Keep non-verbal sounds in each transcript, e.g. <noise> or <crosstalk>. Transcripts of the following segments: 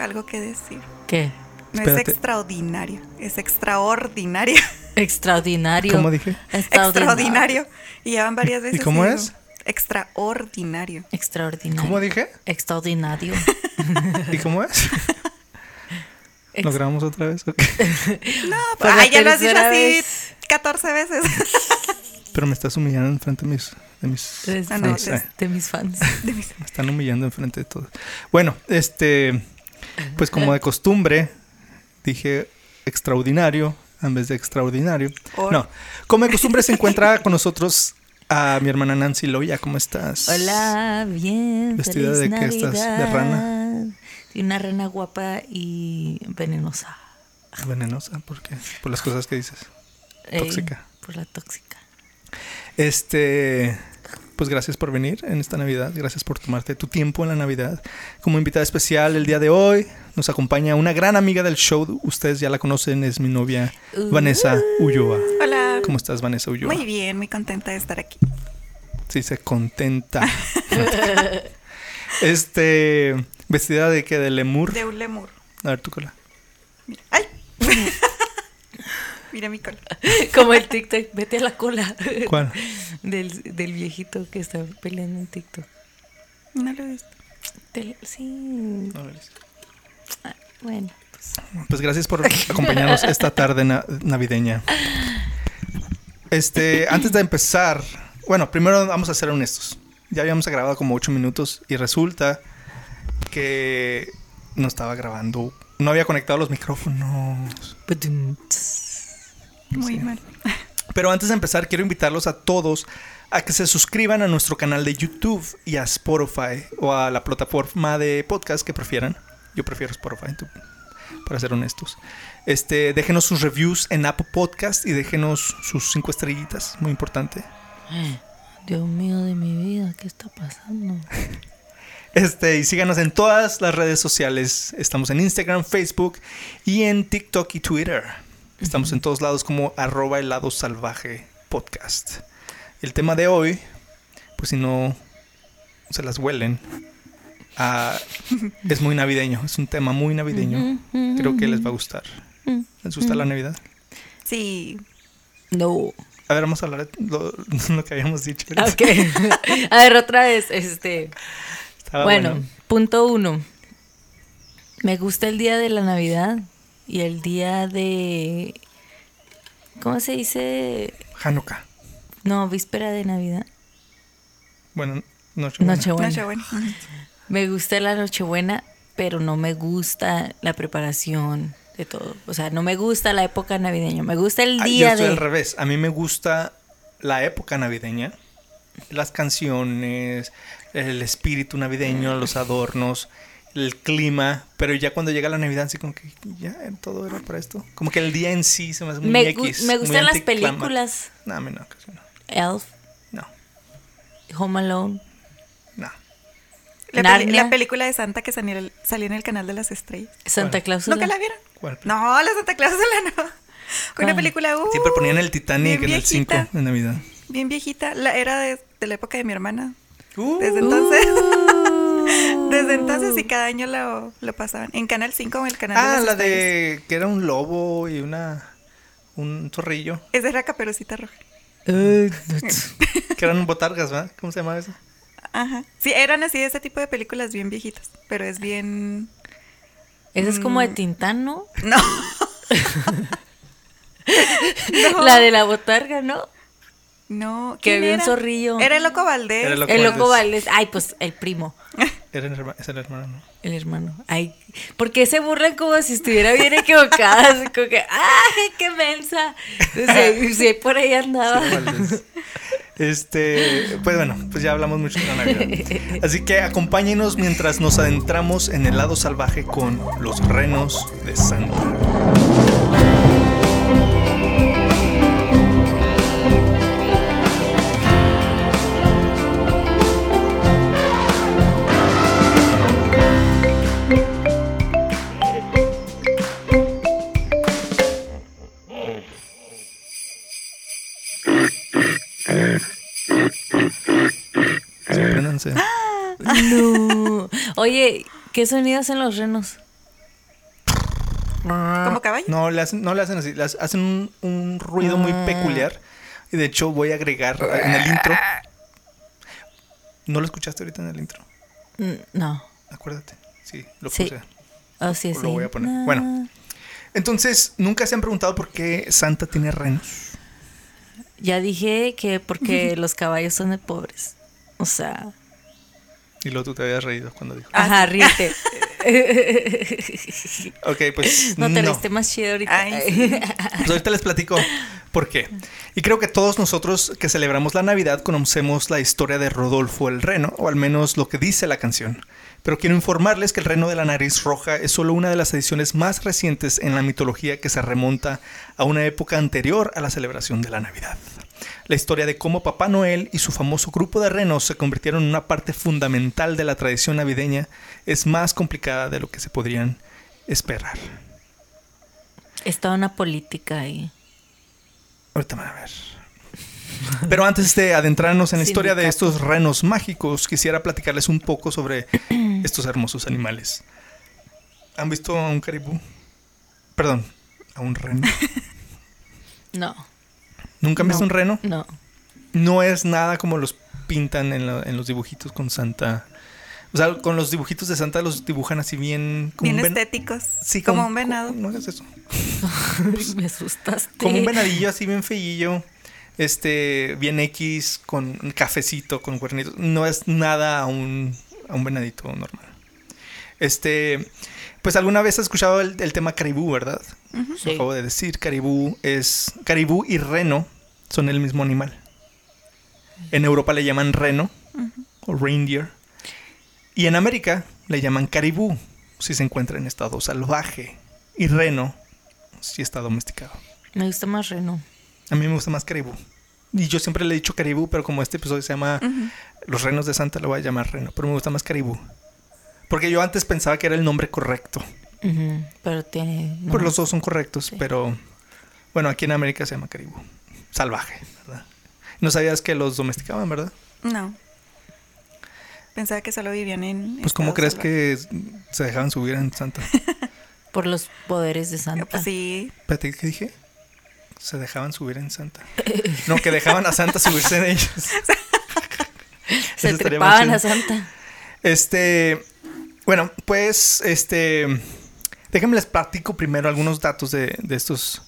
algo que decir. ¿Qué? No Espérate. es extraordinario, <laughs> es extraordinario. Extraordinario. ¿Cómo dije? extraordinario. Y ya van varias veces. cómo digo, es? Extraordinario. Extraordinario. ¿Cómo dije? Extraordinario. ¿Y cómo es? ¿Lo grabamos otra vez? No, <laughs> ay, la ya lo has dicho así vez. 14 veces. <laughs> Pero me estás humillando en frente de mis... De mis De, Ah, no, fans, de mis fans. De mis- Me están humillando en frente de todos. Bueno, este... Pues como de costumbre, dije extraordinario en vez de extraordinario. Or- No, como de costumbre se encuentra con nosotros a mi hermana Nancy Loya. ¿Cómo estás? Hola, bien. ¿Vestida feliz de qué estás? ¿De rana? De una rana guapa y venenosa. Venenosa, ¿por qué? Por las cosas que dices. Eh, Tóxica. por la tóxica. Este, pues gracias por venir en esta Navidad, gracias por tomarte tu tiempo en la Navidad. Como invitada especial el día de hoy nos acompaña una gran amiga del show, ustedes ya la conocen, es mi novia Uh. Vanessa Ulloa. Hola. ¿Cómo estás, Vanessa Ulloa? Muy bien, muy contenta de estar aquí. Sí, se contenta. <laughs> este, vestida de que de lemur. De un lemur. A ver tu cola. Mira. ¡Ay! <laughs> Mira mi cola. <laughs> Como el TikTok. Vete a la cola. ¿Cuál? Del, del viejito que está peleando en TikTok. No lo he visto. Del- sí. A ver. Ah, Bueno, pues. Pues gracias por acompañarnos esta tarde na- navideña. Este, antes de empezar, bueno, primero vamos a ser honestos. Ya habíamos grabado como ocho minutos y resulta que no estaba grabando, no había conectado los micrófonos. Muy Sí. mal. <laughs> Pero antes de empezar, quiero invitarlos a todos a que se suscriban a nuestro canal de YouTube y a Spotify o a la plataforma de podcast que prefieran. Yo prefiero Spotify, para ser honestos. Este, déjenos sus reviews en Apple Podcast y déjenos sus cinco estrellitas, muy importante. Dios mío de mi vida, ¿qué está pasando? <laughs> Este, y síganos en todas las redes sociales. Estamos en Instagram, Facebook y en TikTok y Twitter. Estamos en todos lados como arroba helado salvaje podcast. El tema de hoy, pues si no se las huelen, ah, <laughs> es muy navideño. Es un tema muy navideño. Creo que les va a gustar. ¿Les gusta la Navidad? Sí. No. A ver, vamos a hablar de lo, <laughs> lo que habíamos dicho. Ok. A ver, otra vez, este. Estaba bueno, punto uno. Me gusta el día de la Navidad y el día de. ¿Cómo se dice? Hanukkah. No, víspera de Navidad. Bueno, Nochebuena. Nochebuena. Nochebuena. <laughs> Me gusta la Nochebuena, pero no me gusta la preparación de todo. O sea, no me gusta la época navideña. Me gusta el Ah, yo día estoy de. al revés. A mí me gusta la época navideña, las canciones, el espíritu navideño, los adornos, el clima, pero ya cuando llega la Navidad, así como que ya todo era para esto. Como que el día en sí se me hace muy Me, gu- X, me muy gustan las películas. No, a mí no, casi no. Elf, No, Home Alone. no. La, peli- Narnia. la película de Santa que salió, salió en el canal de las estrellas. Santa. Claus. ¿Nunca la vieron? ¿Cuál? No, la Santa Claus la no. Una ¿Cuál? película uh, Siempre ponían el Titanic bien en el 5 viejita. de Navidad. bien viejita. La, era de, de la época de mi hermana. Uh, Desde entonces. Desde entonces y cada año lo, lo pasaban. En Canal 5 o en el canal de ah, la estrellas. de que era un lobo y una un zorrillo. Es de la caperucita roja. <laughs> Que eran botargas, ¿verdad? ¿Cómo se llama eso? Ajá. Sí, eran así de ese tipo de películas bien viejitas. Pero es bien. Esa es como Mm. de Tintán, ¿no? No. <laughs> No. La de la botarga, ¿no? No. Que ¿quién había un era? zorrillo. Era el Loco Valdés. Era el Loco El loco Valdés. Valdés. Ay, pues el primo. <laughs> Era el herma- es el hermano, ¿no? El hermano. Ay, ¿por qué se burlan como si estuviera bien equivocada? Así <laughs> como que, ¡ay, qué mensa! Sí, sí, por ahí andaba. Sí. Este, pues bueno, pues ya hablamos mucho de la Navidad. Así que acompáñenos mientras nos adentramos en el lado salvaje con los renos de Santa. Sorpréndanse. No. <laughs> Oye, ¿qué sonido hacen los renos? ¿Como caballo? No, le hacen, no le hacen así, le hacen un, un ruido muy Ah. peculiar. Y de hecho voy a agregar en el intro. ¿No lo escuchaste ahorita en el intro? Mm, No. Acuérdate. Sí, lo Sí. puse. Oh, sí, Lo sí. voy a poner. Na. Bueno. Entonces, ¿nunca se han preguntado por qué Santa tiene renos? Ya dije que porque <laughs> los caballos son de pobres. O sea. Y luego tú te habías reído cuando dijo. Ah, Ajá, ríete. <laughs> Ok, pues No no. te reíste más chido ahorita. Ay, Pues ahorita les platico por qué. Y creo que todos nosotros que celebramos la Navidad conocemos la historia de Rodolfo el Reno, o al menos lo que dice la canción. Pero quiero informarles que el reno de la nariz roja es solo una de las ediciones más recientes en la mitología que se remonta a una época anterior a la celebración de la Navidad. La historia de cómo Papá Noel y su famoso grupo de renos se convirtieron en una parte fundamental de la tradición navideña es más complicada de lo que se podrían esperar. Está una política ahí. Ahorita van a ver. <laughs> Pero antes de adentrarnos en la historia de estos renos mágicos, quisiera platicarles un poco sobre <clears throat> estos hermosos animales. ¿Han visto a un caribú? Perdón, a un reno. <laughs> No, ¿Nunca han visto No. un reno? no. No es nada como los pintan en, la- en los dibujitos con Santa. O sea, con los dibujitos de Santa los dibujan así bien... como bien estéticos. Sí, como un venado. No hagas eso. Me asustaste. Como un venadillo así bien feillo. Este, bien X, con un cafecito, con cuernitos. No es nada a un, a un venadito normal. Este, pues alguna vez has escuchado el, el tema caribú, ¿verdad? Sí. acabo de decir. Caribú es. Caribú y reno son el mismo animal. En Europa le llaman reno o reindeer. Y en América le llaman caribú si se encuentra en estado salvaje. Y reno si está domesticado. Me gusta más reno. A mí me gusta más caribú. Y yo siempre le he dicho caribú, pero como este episodio se llama Los renos de Santa, lo voy a llamar reno. Pero me gusta más caribú. Porque yo antes pensaba que era el nombre correcto. Ujú, Pero tiene. no. Pues los dos son correctos, Sí. pero bueno, aquí en América se llama caribú. Salvaje, ¿verdad? No sabías que los domesticaban, ¿verdad? No. Pensaba que solo vivían en. Pues ¿cómo crees que se dejaban subir en Santa? <laughs> Por los poderes de Santa. Pues sí. Espérate, ¿qué dije? Se dejaban subir en Santa. No, que dejaban a Santa subirse en ellos. <laughs> Se Eso trepaban a. Santa. Este, bueno, pues, este, déjenme les platico primero algunos datos de, de estos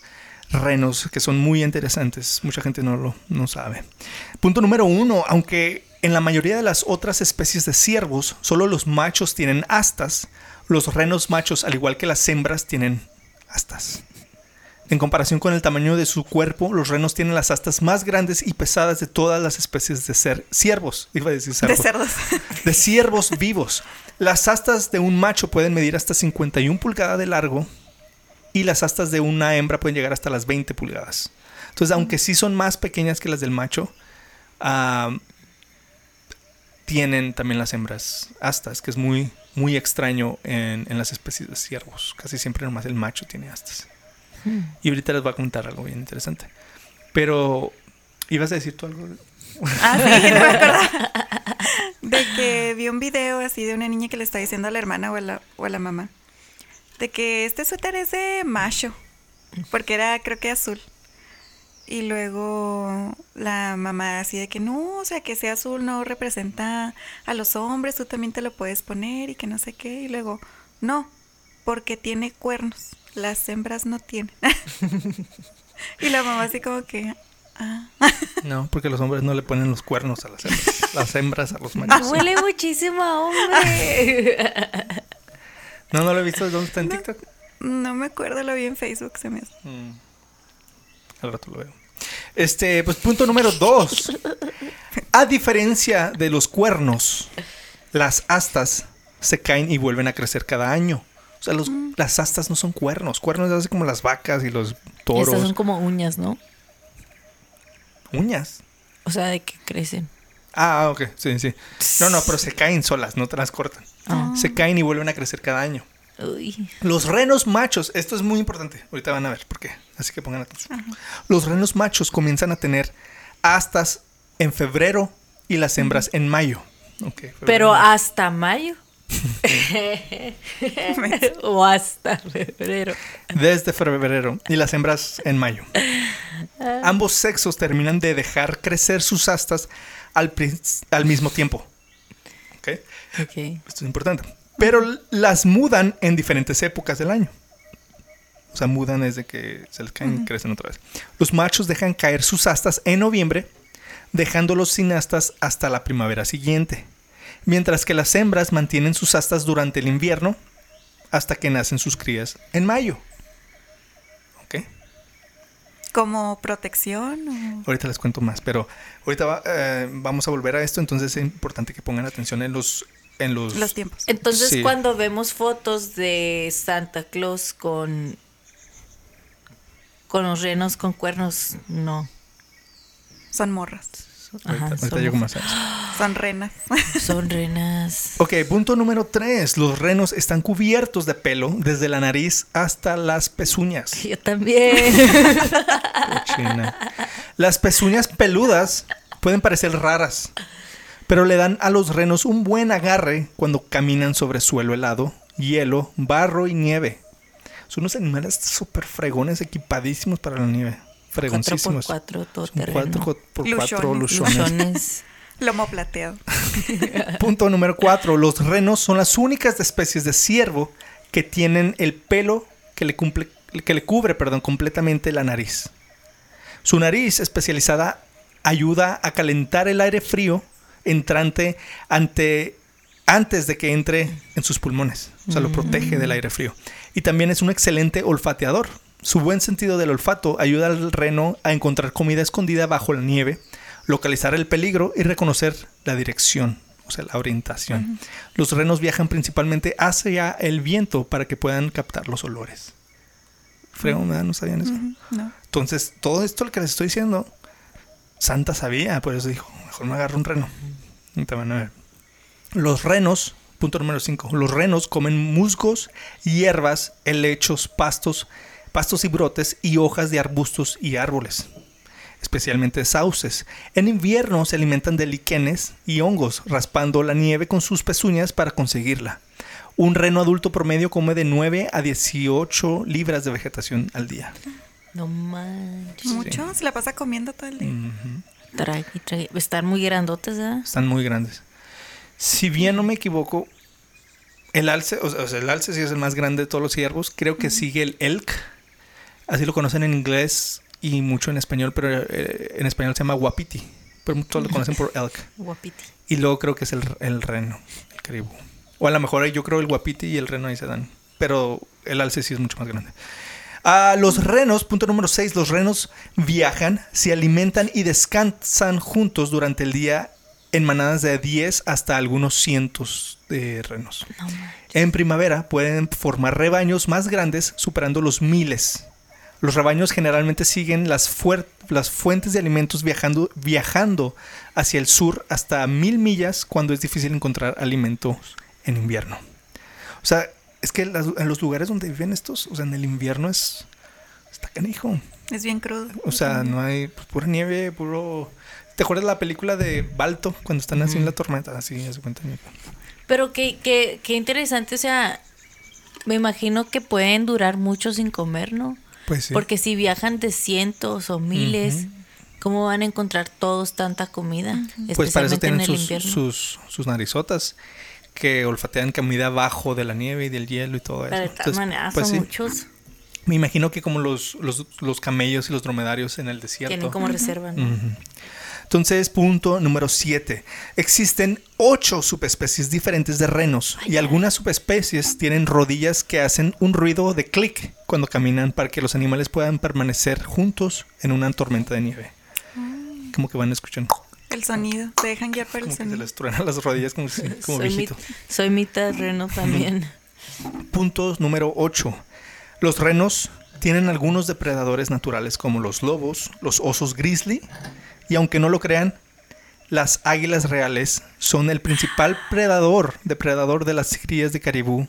renos que son muy interesantes. Mucha gente no lo no sabe. Punto número uno, aunque en la mayoría de las otras especies de ciervos, solo los machos tienen astas, los renos machos, al igual que las hembras, tienen astas. En comparación con el tamaño de su cuerpo, los renos tienen las astas más grandes y pesadas de todas las especies de ser ciervos. Iba a decir De cervos cerdos. <laughs> de ciervos vivos. Las astas de un macho pueden medir hasta 51 pulgadas de largo y las astas de una hembra pueden llegar hasta las 20 pulgadas. Entonces, aunque sí son más pequeñas que las del macho, ah, tienen también las hembras astas, que es muy, muy extraño en, en las especies de ciervos. Casi siempre nomás el macho tiene astas. Y ahorita les voy a contar algo bien interesante. Pero, ¿ibas a decir tú algo? Ah, sí, no me. <laughs> De que vi un video así de una niña que le está diciendo a la hermana o a la, o a la mamá. De que este suéter es de macho. Porque era, creo que azul. Y luego la mamá así de que no, o sea, que sea azul no representa a los hombres, tú también te lo puedes poner y que no sé qué. Y luego, no, porque tiene cuernos. Las hembras no tienen. <laughs> y la mamá así como que, ah. No, porque los hombres no le ponen los cuernos a las hembras. Las hembras a los machos. Huele muchísimo a hombre. <laughs> No, no lo he visto. ¿Dónde está en TikTok? No me acuerdo, lo vi en Facebook, se me hace. Mm. Al rato lo veo. Este, pues punto número dos. A diferencia de los cuernos, las astas se caen y vuelven a crecer cada año. O sea, los- las astas no son cuernos. Cuernos es así como las vacas y los toros. Estas son como uñas, ¿no? Uñas. O sea, de que crecen. Ah, ok. Sí, sí. No, no, pero se caen solas, no te las cortan. Ah. Se caen y vuelven a crecer cada año. Uy. Los renos machos, esto es muy importante, ahorita van a ver por qué, así que pongan atención. Los renos machos comienzan a tener astas en febrero y las hembras en mayo. Ok, febrero. Pero hasta mayo. <laughs> o hasta febrero. Desde febrero y las hembras en mayo. Ambos sexos terminan de dejar crecer sus astas al, mismo tiempo. Ok, Ok. Esto es importante. Pero las mudan en diferentes épocas del año. O sea, mudan desde que se les caen y crecen otra vez. Los machos dejan caer sus astas en noviembre, dejándolos sin astas hasta la primavera siguiente. Mientras que las hembras mantienen sus astas durante el invierno hasta que nacen sus crías en mayo. ¿Ok? ¿Como protección? o- Ahorita les cuento más, pero ahorita va- eh, vamos a volver a esto, entonces es importante que pongan atención en los... En los, Los tiempos. Entonces, Sí. cuando vemos fotos de Santa Claus con con los renos con cuernos, no. Son morras. Ahorita, Ajá, ahorita son, llego más a eso. <gasps> Son renas. <laughs> son renas. Ok, punto número 3. Los renos están cubiertos de pelo desde la nariz hasta las pezuñas. <laughs> Yo también. Cochina. Las pezuñas peludas pueden parecer raras, pero le dan a los renos un buen agarre cuando caminan sobre suelo helado, hielo, barro y nieve. Son unos animales súper fregones, equipadísimos para la nieve. 4 por Fregoncísimos. 4 todo Son terreno. cuatro por cuatro Luchones. luchones. Luchones. <laughs> Lomo plateado. <laughs> Punto número 4. Los renos son las únicas especies de ciervo que tienen el pelo que le, cumple- que le cubre perdón, completamente la nariz. Su nariz especializada ayuda a calentar el aire frío entrante ante, antes de que entre en sus pulmones. O sea, lo protege del aire frío. Y también es un excelente olfateador. Su buen sentido del olfato ayuda al reno a encontrar comida escondida bajo la nieve, localizar el peligro y reconocer la dirección, o sea, la orientación. Los renos viajan principalmente hacia el viento para que puedan captar los olores. Fregón, ¿verdad? ¿No sabían eso? No. Entonces, todo esto lo que les estoy diciendo, Santa sabía, por eso dijo, mejor me agarro un reno. Ahorita van a ver. Los renos, punto número 5, los renos comen musgos, hierbas, helechos, pastos, pastos y brotes y hojas de arbustos y árboles, especialmente sauces. En invierno se alimentan de líquenes y hongos, raspando la nieve con sus pezuñas para conseguirla. Un reno adulto promedio come de 9 a 18 libras de vegetación al día. No manches. Mucho. Se la pasa comiendo todo el día. Trague. Están muy grandotes, ¿verdad? Están muy grandes. Si bien no me equivoco, el alce, o sea, o sea, el alce sí es el más grande de todos los ciervos. Creo que sigue el elk. Así lo conocen en inglés y mucho en español, pero eh, en español se llama wapiti. Pero todos lo conocen por elk. <laughs> Guapiti. Y luego creo que es el, el reno, el caribú. O a lo mejor yo creo el guapiti y el reno ahí se dan. Pero el alce sí es mucho más grande. Ah, los renos, punto número 6, los renos viajan, se alimentan y descansan juntos durante el día en manadas de 10 hasta algunos cientos de renos. No. En primavera pueden formar rebaños más grandes superando los miles. Los rebaños generalmente siguen las, las fuentes de alimentos viajando, viajando hacia el sur hasta mil millas cuando es difícil encontrar alimentos en invierno. O sea, es que las- en los lugares donde viven estos, o sea, en el invierno es... Está canijo. Es bien crudo. O sea, no hay pues, pura nieve, puro... ¿Te acuerdas la película de Balto cuando están así en la tormenta? Así, se cuenta. Pero qué, qué, qué interesante, o sea, me imagino que pueden durar mucho sin comer, ¿no? Pues sí. Porque si viajan de cientos o miles, ¿cómo van a encontrar todos tanta comida? Pues para eso tienen sus, invierno. sus, sus narizotas que olfatean comida abajo de la nieve y del hielo y todo Pero eso. Entonces, maneras, pues son sí. muchos. Me imagino que como los, los, los camellos y los dromedarios en el desierto. Tienen como reserva, ¿no? Entonces, punto número 7. Existen ocho subespecies diferentes de renos y algunas subespecies tienen rodillas que hacen un ruido de clic cuando caminan para que los animales puedan permanecer juntos en una tormenta de nieve. como que van escuchando. El sonido, se dejan guiar por el Como que se les truenan las rodillas como, si- <laughs> como soy, viejito. mit- soy mitad reno también. Punto número 8. Los renos tienen algunos depredadores naturales como los lobos, los osos grizzly y aunque no lo crean, las águilas reales son el principal predador, depredador de las crías de caribú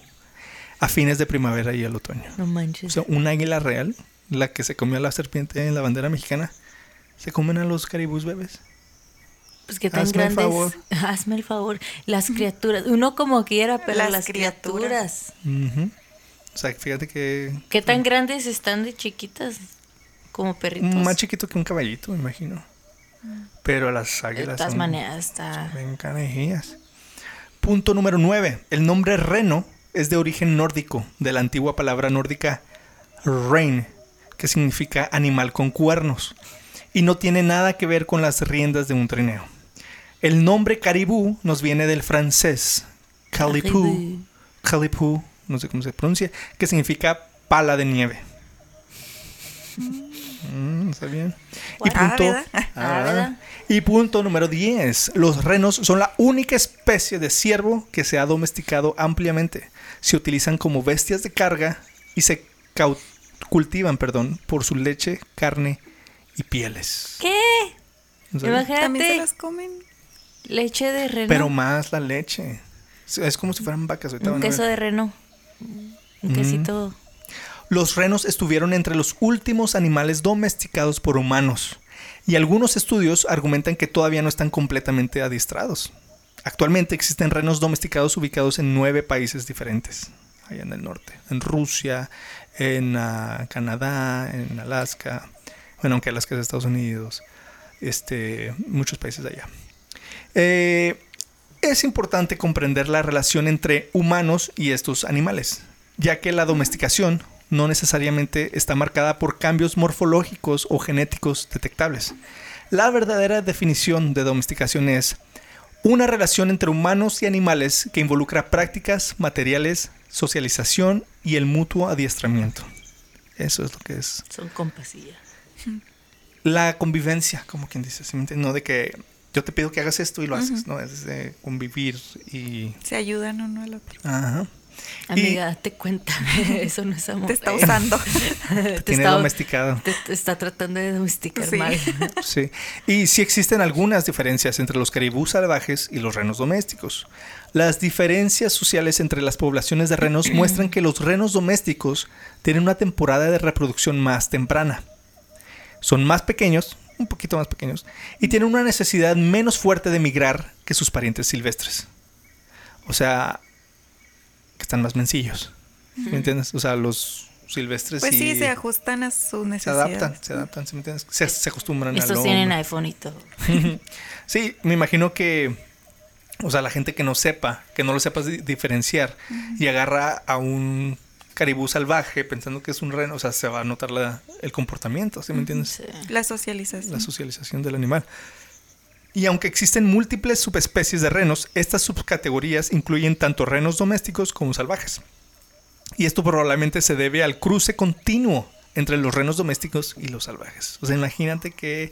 a fines de primavera y el otoño. No O manches. sea, un águila real, la que se comió a la serpiente en la bandera mexicana, se comen a los caribús bebés. Pues que tan hazme el grandes. favor. <laughs> Hazme el favor. Las criaturas. Uno como quiera, pero las, Las criaturas. criaturas. Ujú. O sea, fíjate que ¿Qué tan grandes están de chiquitas? Como perritos. más chiquito que un caballito, me imagino. Pero las de águilas todas son- maneras está. Ven, canejillas. Punto número 9. El nombre reno es de origen nórdico, de la antigua palabra nórdica rein, que significa animal con cuernos, y no tiene nada que ver con las riendas de un trineo. El nombre caribú nos viene del francés calipú, calipú, no sé cómo se pronuncia, que significa pala de nieve. Mm, ¿Está bien? Y Ah, punto, ¿verdad? Ah, ¿verdad? y punto número 10. Los renos son la única especie de ciervo que se ha domesticado ampliamente. Se utilizan como bestias de carga y se cultivan, perdón, por su leche, carne y pieles. ¿Qué? Imagínate. las comen. Leche de reno. Pero más la leche. Es- como si fueran vacas. ahorita un queso de reno. Un quesito. Los renos estuvieron entre los últimos animales domesticados por humanos, y algunos estudios argumentan que todavía no están completamente adiestrados. Actualmente existen renos domesticados ubicados en nueve países diferentes, allá en el norte, en Rusia, en ah, Canadá, en Alaska, bueno, aunque Alaska es Estados Unidos, este, muchos países allá. Eh, es importante comprender la relación entre humanos y estos animales, ya que la domesticación no necesariamente está marcada por cambios morfológicos o genéticos detectables. La verdadera definición de domesticación es una relación entre humanos y animales que involucra prácticas, materiales, socialización y el mutuo adiestramiento. Eso es lo que es Son compas y ya. la convivencia, como quien dice, no de que yo te pido que hagas esto y lo haces, no, es de convivir y... Se ayudan uno al otro. Ajá. Amiga, date cuenta. <laughs> Eso no es amor. Te está usando. <laughs> te, Tiene está, domesticado. te- te está tratando de domesticar Sí. mal. <laughs> Sí. Y sí existen algunas diferencias entre los caribús salvajes y los renos domésticos. Las diferencias sociales entre las poblaciones de renos <clears throat> muestran que los renos domésticos tienen una temporada de reproducción más temprana. Son más pequeños, un poquito más pequeños, y tienen una necesidad menos fuerte de migrar que sus parientes silvestres. O sea, que están más mencillos. ¿Me entiendes? O sea, los silvestres Pues sí, se ajustan a sus se necesidades. adaptan, se adaptan, ¿sí me entiendes? Se, se acostumbran Estos tienen hombre. iPhone y todo. <laughs> Sí, me imagino que, o sea, la gente que no sepa, que no lo sepas di- diferenciar y agarra a un caribú salvaje pensando que es un reno, o sea, se va a notar la- el comportamiento, ¿sí me entiendes? Sí. La socialización. La socialización del animal. Y aunque existen múltiples subespecies de renos, estas subcategorías incluyen tanto renos domésticos como salvajes. Y esto probablemente se debe al cruce continuo entre los renos domésticos y los salvajes. O sea, imagínate qué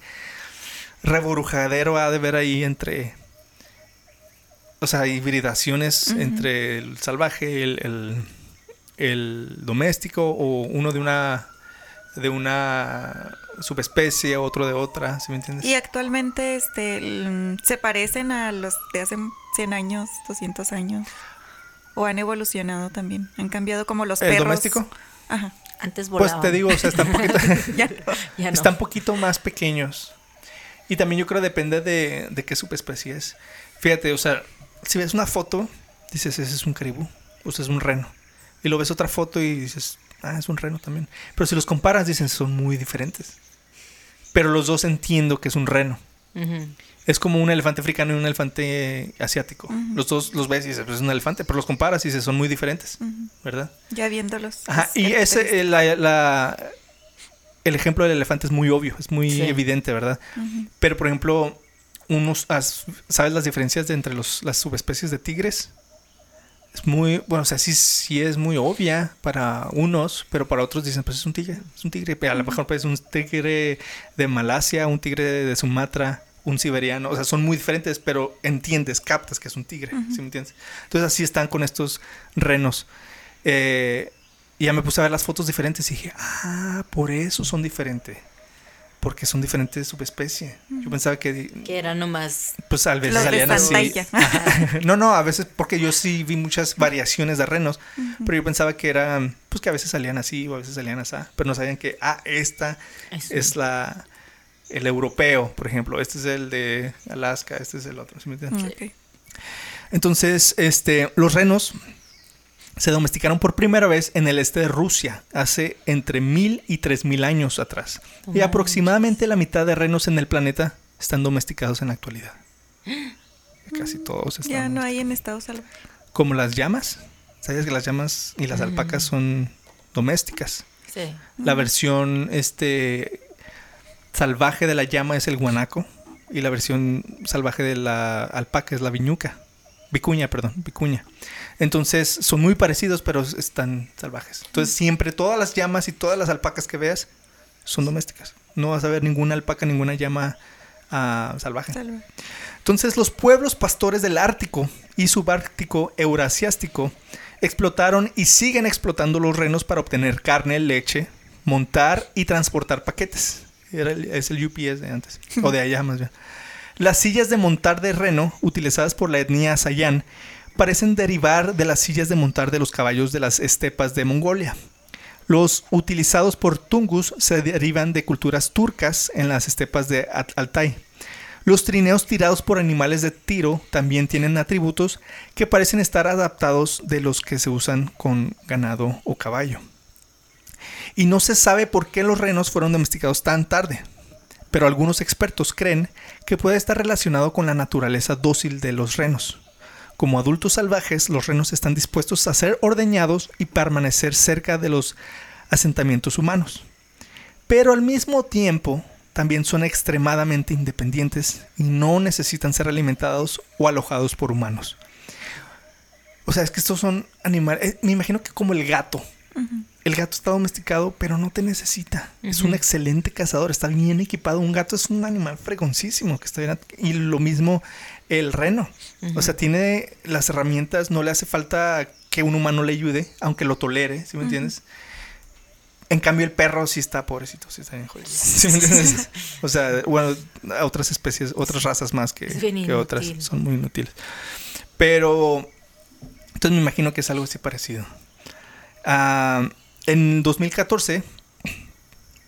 reborujadero ha de ver ahí entre... O sea, hibridaciones entre el salvaje, el, el- el doméstico o uno de una de una subespecie, otro de otra, ¿sí me entiendes? Y actualmente este, el- se parecen a los de hace 100 años, 200 años. O han evolucionado también. Han cambiado como los ¿El perros. doméstico? Ajá. Antes Pues volaban. te digo, o sea, están un <laughs> poquito, Ya no. Ya no. están poquito más pequeños. Y también yo creo depende de, de qué subespecie es. Fíjate, o sea, si ves una foto, dices, ese es un caribú, o sea, es un reno. Y lo ves otra foto y dices, ah, es un reno también. Pero si los comparas, dicen, son muy diferentes. Pero los dos entiendo que es un reno. Es como un elefante africano y un elefante asiático. Los dos los ves y dices, pues es un elefante, pero los comparas y dices, son muy diferentes, ¿verdad? Ya viéndolos. Ajá, y ese, eh, la, la- el ejemplo del elefante es muy obvio, es muy Sí. evidente, ¿verdad? Pero, por ejemplo, unos, ¿sabes las diferencias de entre los, las subespecies de tigres? Es muy, bueno, o sea, sí, sí es muy obvia para unos, pero para otros dicen, pues es un tigre, es un tigre. A lo mejor pues, es un tigre de Malasia, un tigre de Sumatra, un siberiano, o sea, son muy diferentes, pero entiendes, captas que es un tigre, ¿sí me entiendes? Entonces así están con estos renos. Eh, y ya me puse a ver las fotos diferentes y dije, ah, por eso son diferentes porque son diferentes subespecies. Yo pensaba que... Que era nomás... Pues a veces salían así. <laughs> No, no, a veces porque yo sí vi muchas variaciones de renos, pero yo pensaba que eran, pues que a veces salían así o a veces salían así, pero no sabían que, ah, esta Eso. es la... El europeo, por ejemplo, este es el de Alaska, este es el otro. ¿sí me entiendes? Ok. Entonces, este, los renos se domesticaron por primera vez en el este de Rusia hace entre mil y tres mil años atrás. Y aproximadamente la mitad de renos en el planeta están domesticados en la actualidad. <gasps> Casi todos están. Ya no hay en estado salvaje. Como las llamas. ¿Sabías que las llamas y las alpacas son domésticas? Sí. La versión este salvaje de la llama es el guanaco y la versión salvaje de la alpaca es la viñuca. Vicuña, perdón, vicuña. Entonces son muy parecidos, pero están salvajes. Entonces siempre todas las llamas y todas las alpacas que veas son domésticas. No vas a ver ninguna alpaca, ninguna llama ah, salvaje. Entonces los pueblos pastores del Ártico y subártico eurasiático explotaron y siguen explotando los renos para obtener carne, leche, montar y transportar paquetes. Era el- es el UPS de antes, o de <laughs> allá más bien. Las sillas de montar de reno utilizadas por la etnia Sayan parecen derivar de las sillas de montar de los caballos de las estepas de Mongolia. Los utilizados por Tungus se derivan de culturas turcas en las estepas de Altai. Los trineos tirados por animales de tiro también tienen atributos que parecen estar adaptados de los que se usan con ganado o caballo. Y no se sabe por qué los renos fueron domesticados tan tarde, pero algunos expertos creen que puede estar relacionado con la naturaleza dócil de los renos. Como adultos salvajes, los renos están dispuestos a ser ordeñados y permanecer cerca de los asentamientos humanos. Pero al mismo tiempo, también son extremadamente independientes y no necesitan ser alimentados o alojados por humanos. O sea, es que estos son animales. eh, me imagino que como el gato. El gato está domesticado, pero no te necesita. Es un excelente cazador, está bien equipado. Un gato es un animal fregoncísimo que está bien. Y lo mismo el reno. O sea, tiene las herramientas, no le hace falta que un humano le ayude, aunque lo tolere, ¿sí me entiendes? En cambio, el perro sí está pobrecito, sí está bien jodido. ¿Sí me entiendes? O sea, bueno, otras especies, otras razas más que, otras son muy inútiles. Pero, entonces me imagino que es algo así parecido. Ah, en 2014,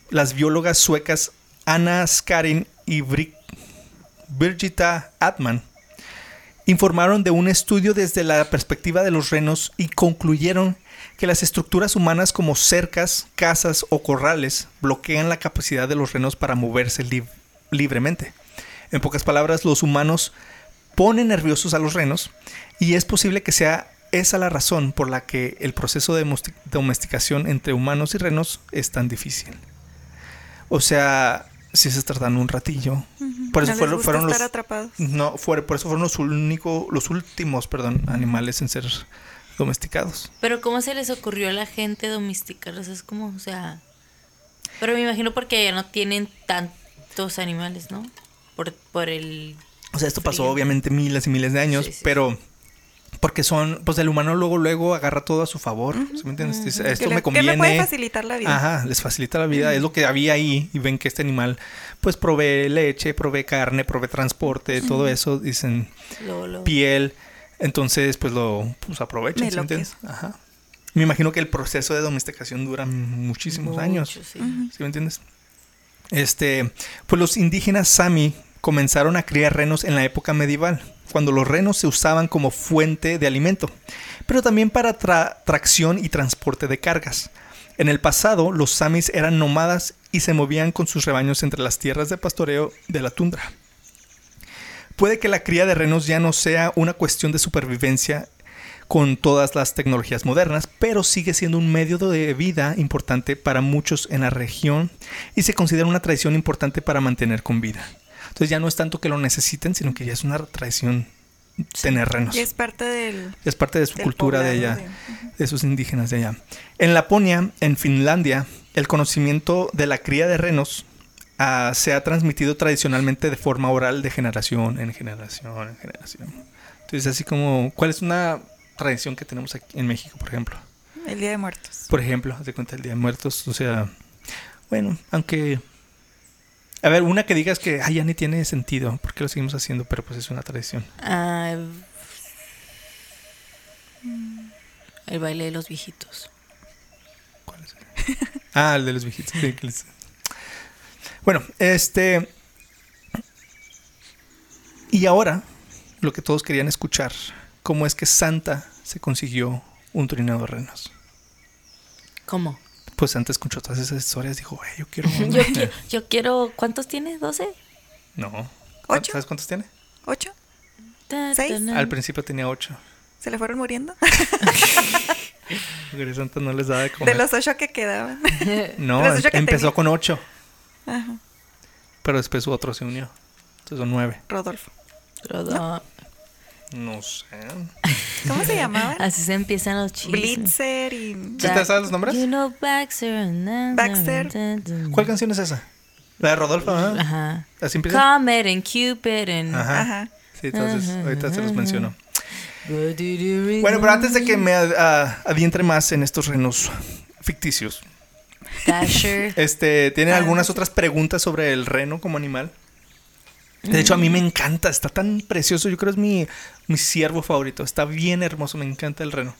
las biólogas suecas Anna Skarin y Bri- Birgitta Atman informaron de un estudio desde la perspectiva de los renos y concluyeron que las estructuras humanas como cercas, casas o corrales bloquean la capacidad de los renos para moverse lib- libremente. En pocas palabras, los humanos ponen nerviosos a los renos y es posible que sea esa la razón por la que el proceso de domesticación entre humanos y renos es tan difícil. O sea, si se tratan un ratillo. Por eso no les fueron, gusta fueron los atrapados. no, fue- por eso fueron los único, los últimos, perdón, animales en ser domesticados. Pero ¿cómo se les ocurrió a la gente domesticarlos? Es como, o sea... Pero me imagino porque ya no tienen tantos animales, ¿no? Por, por el... O sea, esto pasó obviamente miles y miles de años, Sí, sí, pero porque son, pues el humano luego luego agarra todo a su favor, ¿sí me entiendes? Dice, esto le- me que me puede conviene. facilitar la vida. Ajá, les facilita la vida, es lo que había ahí y ven que este animal pues provee leche, provee carne, provee transporte, todo eso, dicen Lo, lo- piel, entonces pues lo pues, aprovechan, ¿sí me entiendes? Ajá. Me imagino que el proceso de domesticación dura muchísimos años. sí. ¿Sí me entiendes? Este, pues los indígenas Sami comenzaron a criar renos en la época medieval, cuando los renos se usaban como fuente de alimento, pero también para tra- tracción y transporte de cargas. En el pasado, los Samis eran nómadas y se movían con sus rebaños entre las tierras de pastoreo de la tundra. Puede que la cría de renos ya no sea una cuestión de supervivencia con todas las tecnologías modernas, pero sigue siendo un medio de vida importante para muchos en la región y se considera una tradición importante para mantener con vida. Entonces ya no es tanto que lo necesiten, sino que ya es una tradición tener renos. Y es parte del... Es parte de su cultura de poblado ella, de sus indígenas de allá. En Laponia, en Finlandia, el conocimiento de la cría de renos ah, se ha transmitido tradicionalmente de forma oral de generación en generación en generación. Entonces, así como, ¿cuál es una tradición que tenemos aquí en México, por ejemplo? El Día de Muertos. Por ejemplo, haz de cuenta el Día de Muertos, o sea, bueno, aunque... A ver, una que digas que ay, ya ni tiene sentido, porque lo seguimos haciendo, pero pues es una tradición. Ah, el baile de los viejitos. ¿Cuál es? <laughs> ah, el de los viejitos. Bueno, este... Y ahora, lo que todos querían escuchar, cómo es que Santa se consiguió un trineo de renos. ¿Cómo? Pues Santa escuchó todas esas historias, dijo, "Güey, yo quiero... uno". <laughs> Yo, qui- yo quiero. ¿Cuántos tiene? ¿12? No. ¿Ocho? ¿Sabes cuántos tiene? ¿Ocho? ¿Seis? Al principio tenía ocho. ¿Se le fueron muriendo? <laughs> Porque Santa no les daba de comer. De los ocho que quedaban. <laughs> No, ocho que empezó tenía. con ocho, Ajá. pero después otro se unió. Entonces son nueve. Rodolfo. Rodo- No sé. ¿Cómo se llamaban? Así se empiezan los chismes. Blitzer y... ¿Sí te sabes los nombres? You know Baxter. na, Baxter. na, na, na. ¿Cuál canción es esa? La de Rodolfo, ¿ah? Ajá. ¿Así empieza? Comet and Cupid and. Ajá. Ajá. Sí, entonces ahorita se los menciono. Bueno, pero antes de que me ad- a- adentre más en estos renos ficticios, Dasher. <laughs> este, ¿tienen Ah, algunas otras preguntas sobre el reno como animal? De hecho, a mí me encanta, está tan precioso. Yo creo que es mi, mi ciervo favorito. Está bien hermoso, me encanta el reno.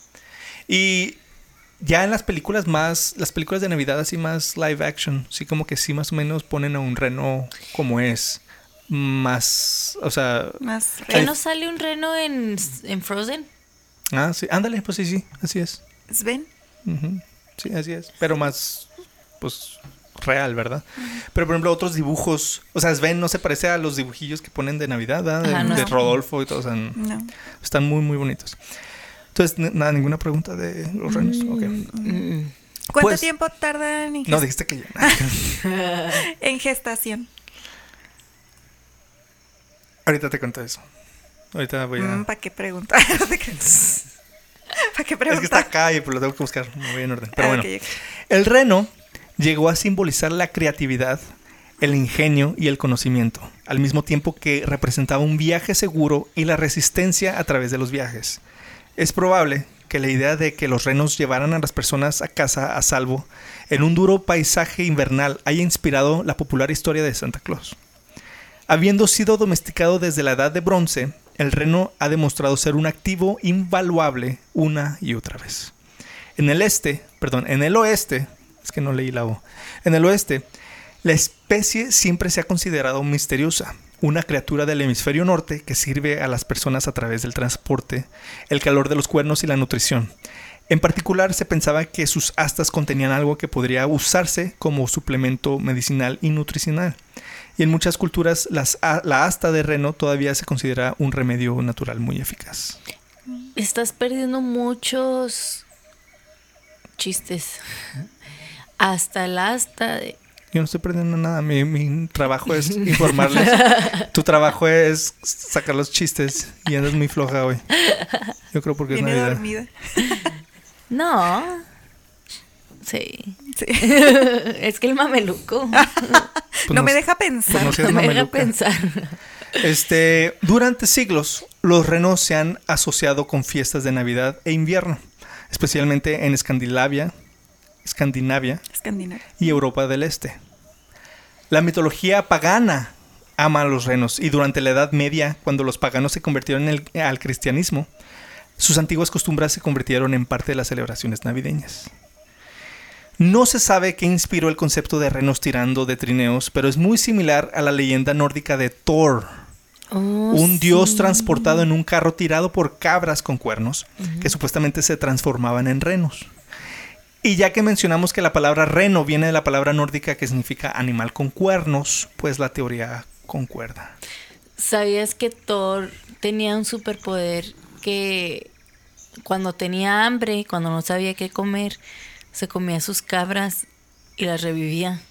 Y ya en las películas más, las películas de Navidad así más live action, sí como que sí más o menos ponen a un reno como es. Más, o sea, Más ¿Qué real. no sale un reno en, en Frozen? ah, sí, ándale, pues sí, sí, así es. Sven. Sí, así es. Pero más, pues, real, ¿verdad? Pero, por ejemplo, otros dibujos. O sea, Sven no se parece a los dibujillos que ponen de Navidad, ¿verdad? De, Ajá, no. de Rodolfo y todo. O sea, No. están muy, muy bonitos. Entonces, nada, ninguna pregunta de los renos. Ok. Mm. ¿Cuánto Pues- tiempo tardan en, No, dijiste que ya. <laughs> en gestación? Ahorita te cuento eso. Ahorita voy a. ¿Para qué preguntar? <laughs> ¿Para qué es que está preguntar? acá y pues lo tengo que buscar. Me voy en orden. Pero Ah, bueno. El reno llegó a simbolizar la creatividad, el ingenio y el conocimiento, al mismo tiempo que representaba un viaje seguro y la resistencia a través de los viajes. Es probable que la idea de que los renos llevaran a las personas a casa a salvo en un duro paisaje invernal haya inspirado la popular historia de Santa Claus. Habiendo sido domesticado desde la edad de bronce, el reno ha demostrado ser un activo invaluable una y otra vez. En el este, perdón, en el oeste, es que no leí la O. En el oeste, la especie siempre se ha considerado misteriosa, una criatura del hemisferio norte que sirve a las personas a través del transporte, el calor de los cuernos y la nutrición. En particular, se pensaba que sus astas contenían algo que podría usarse como suplemento medicinal y nutricional. Y en muchas culturas, las la asta de reno todavía se considera un remedio natural muy eficaz. Estás perdiendo muchos chistes. Hasta el asta de... Yo no estoy perdiendo nada. Mi, mi trabajo es <laughs> informarles. tu trabajo es sacar los chistes. Y andas muy floja hoy. Yo creo porque Viene es Navidad. dormida. <laughs> No. Sí. Sí. <laughs> es que el mameluco. Pues no, me deja pensar. pues no seas me deja pensar. Este, durante siglos, los renos se han asociado con fiestas de Navidad e invierno, especialmente en Escandinavia, Escandinavia Escandinavia. y Europa del Este. La mitología pagana ama a los renos y durante la Edad Media, cuando los paganos se convirtieron en el- al cristianismo, sus antiguas costumbres se convirtieron en parte de las celebraciones navideñas. No se sabe qué inspiró el concepto de renos tirando de trineos, pero es muy similar a la leyenda nórdica de Thor, Oh, un dios transportado en un carro tirado por cabras con cuernos, que supuestamente se transformaban en renos. Y ya que mencionamos que la palabra reno viene de la palabra nórdica que significa animal con cuernos, pues la teoría concuerda. ¿Sabías que Thor tenía un superpoder que cuando tenía hambre, cuando no sabía qué comer, se comía sus cabras y las revivía?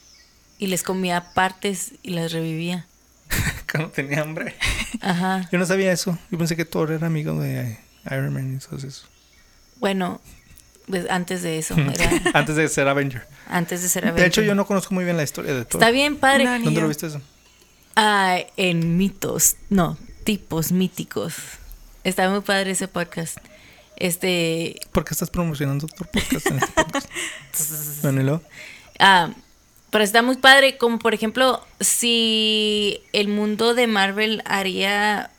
Y les comía partes y las revivía. <laughs> Cuando tenía hambre. Ajá. Yo no sabía eso. Yo pensé que Thor era amigo de Iron Man y todo eso. Bueno, antes de eso, era <laughs> Antes de ser Avenger. antes de ser De Avenger. hecho, yo no conozco muy bien la historia de Thor. Está bien padre. No, ¿Dónde yo. lo viste eso? Ah, en mitos, no, tipos míticos. Está muy padre ese podcast. Este, ¿Por qué estás promocionando otro podcast en este podcast? <laughs> Bueno, ah, pero está muy padre, como por ejemplo, si el mundo de Marvel haría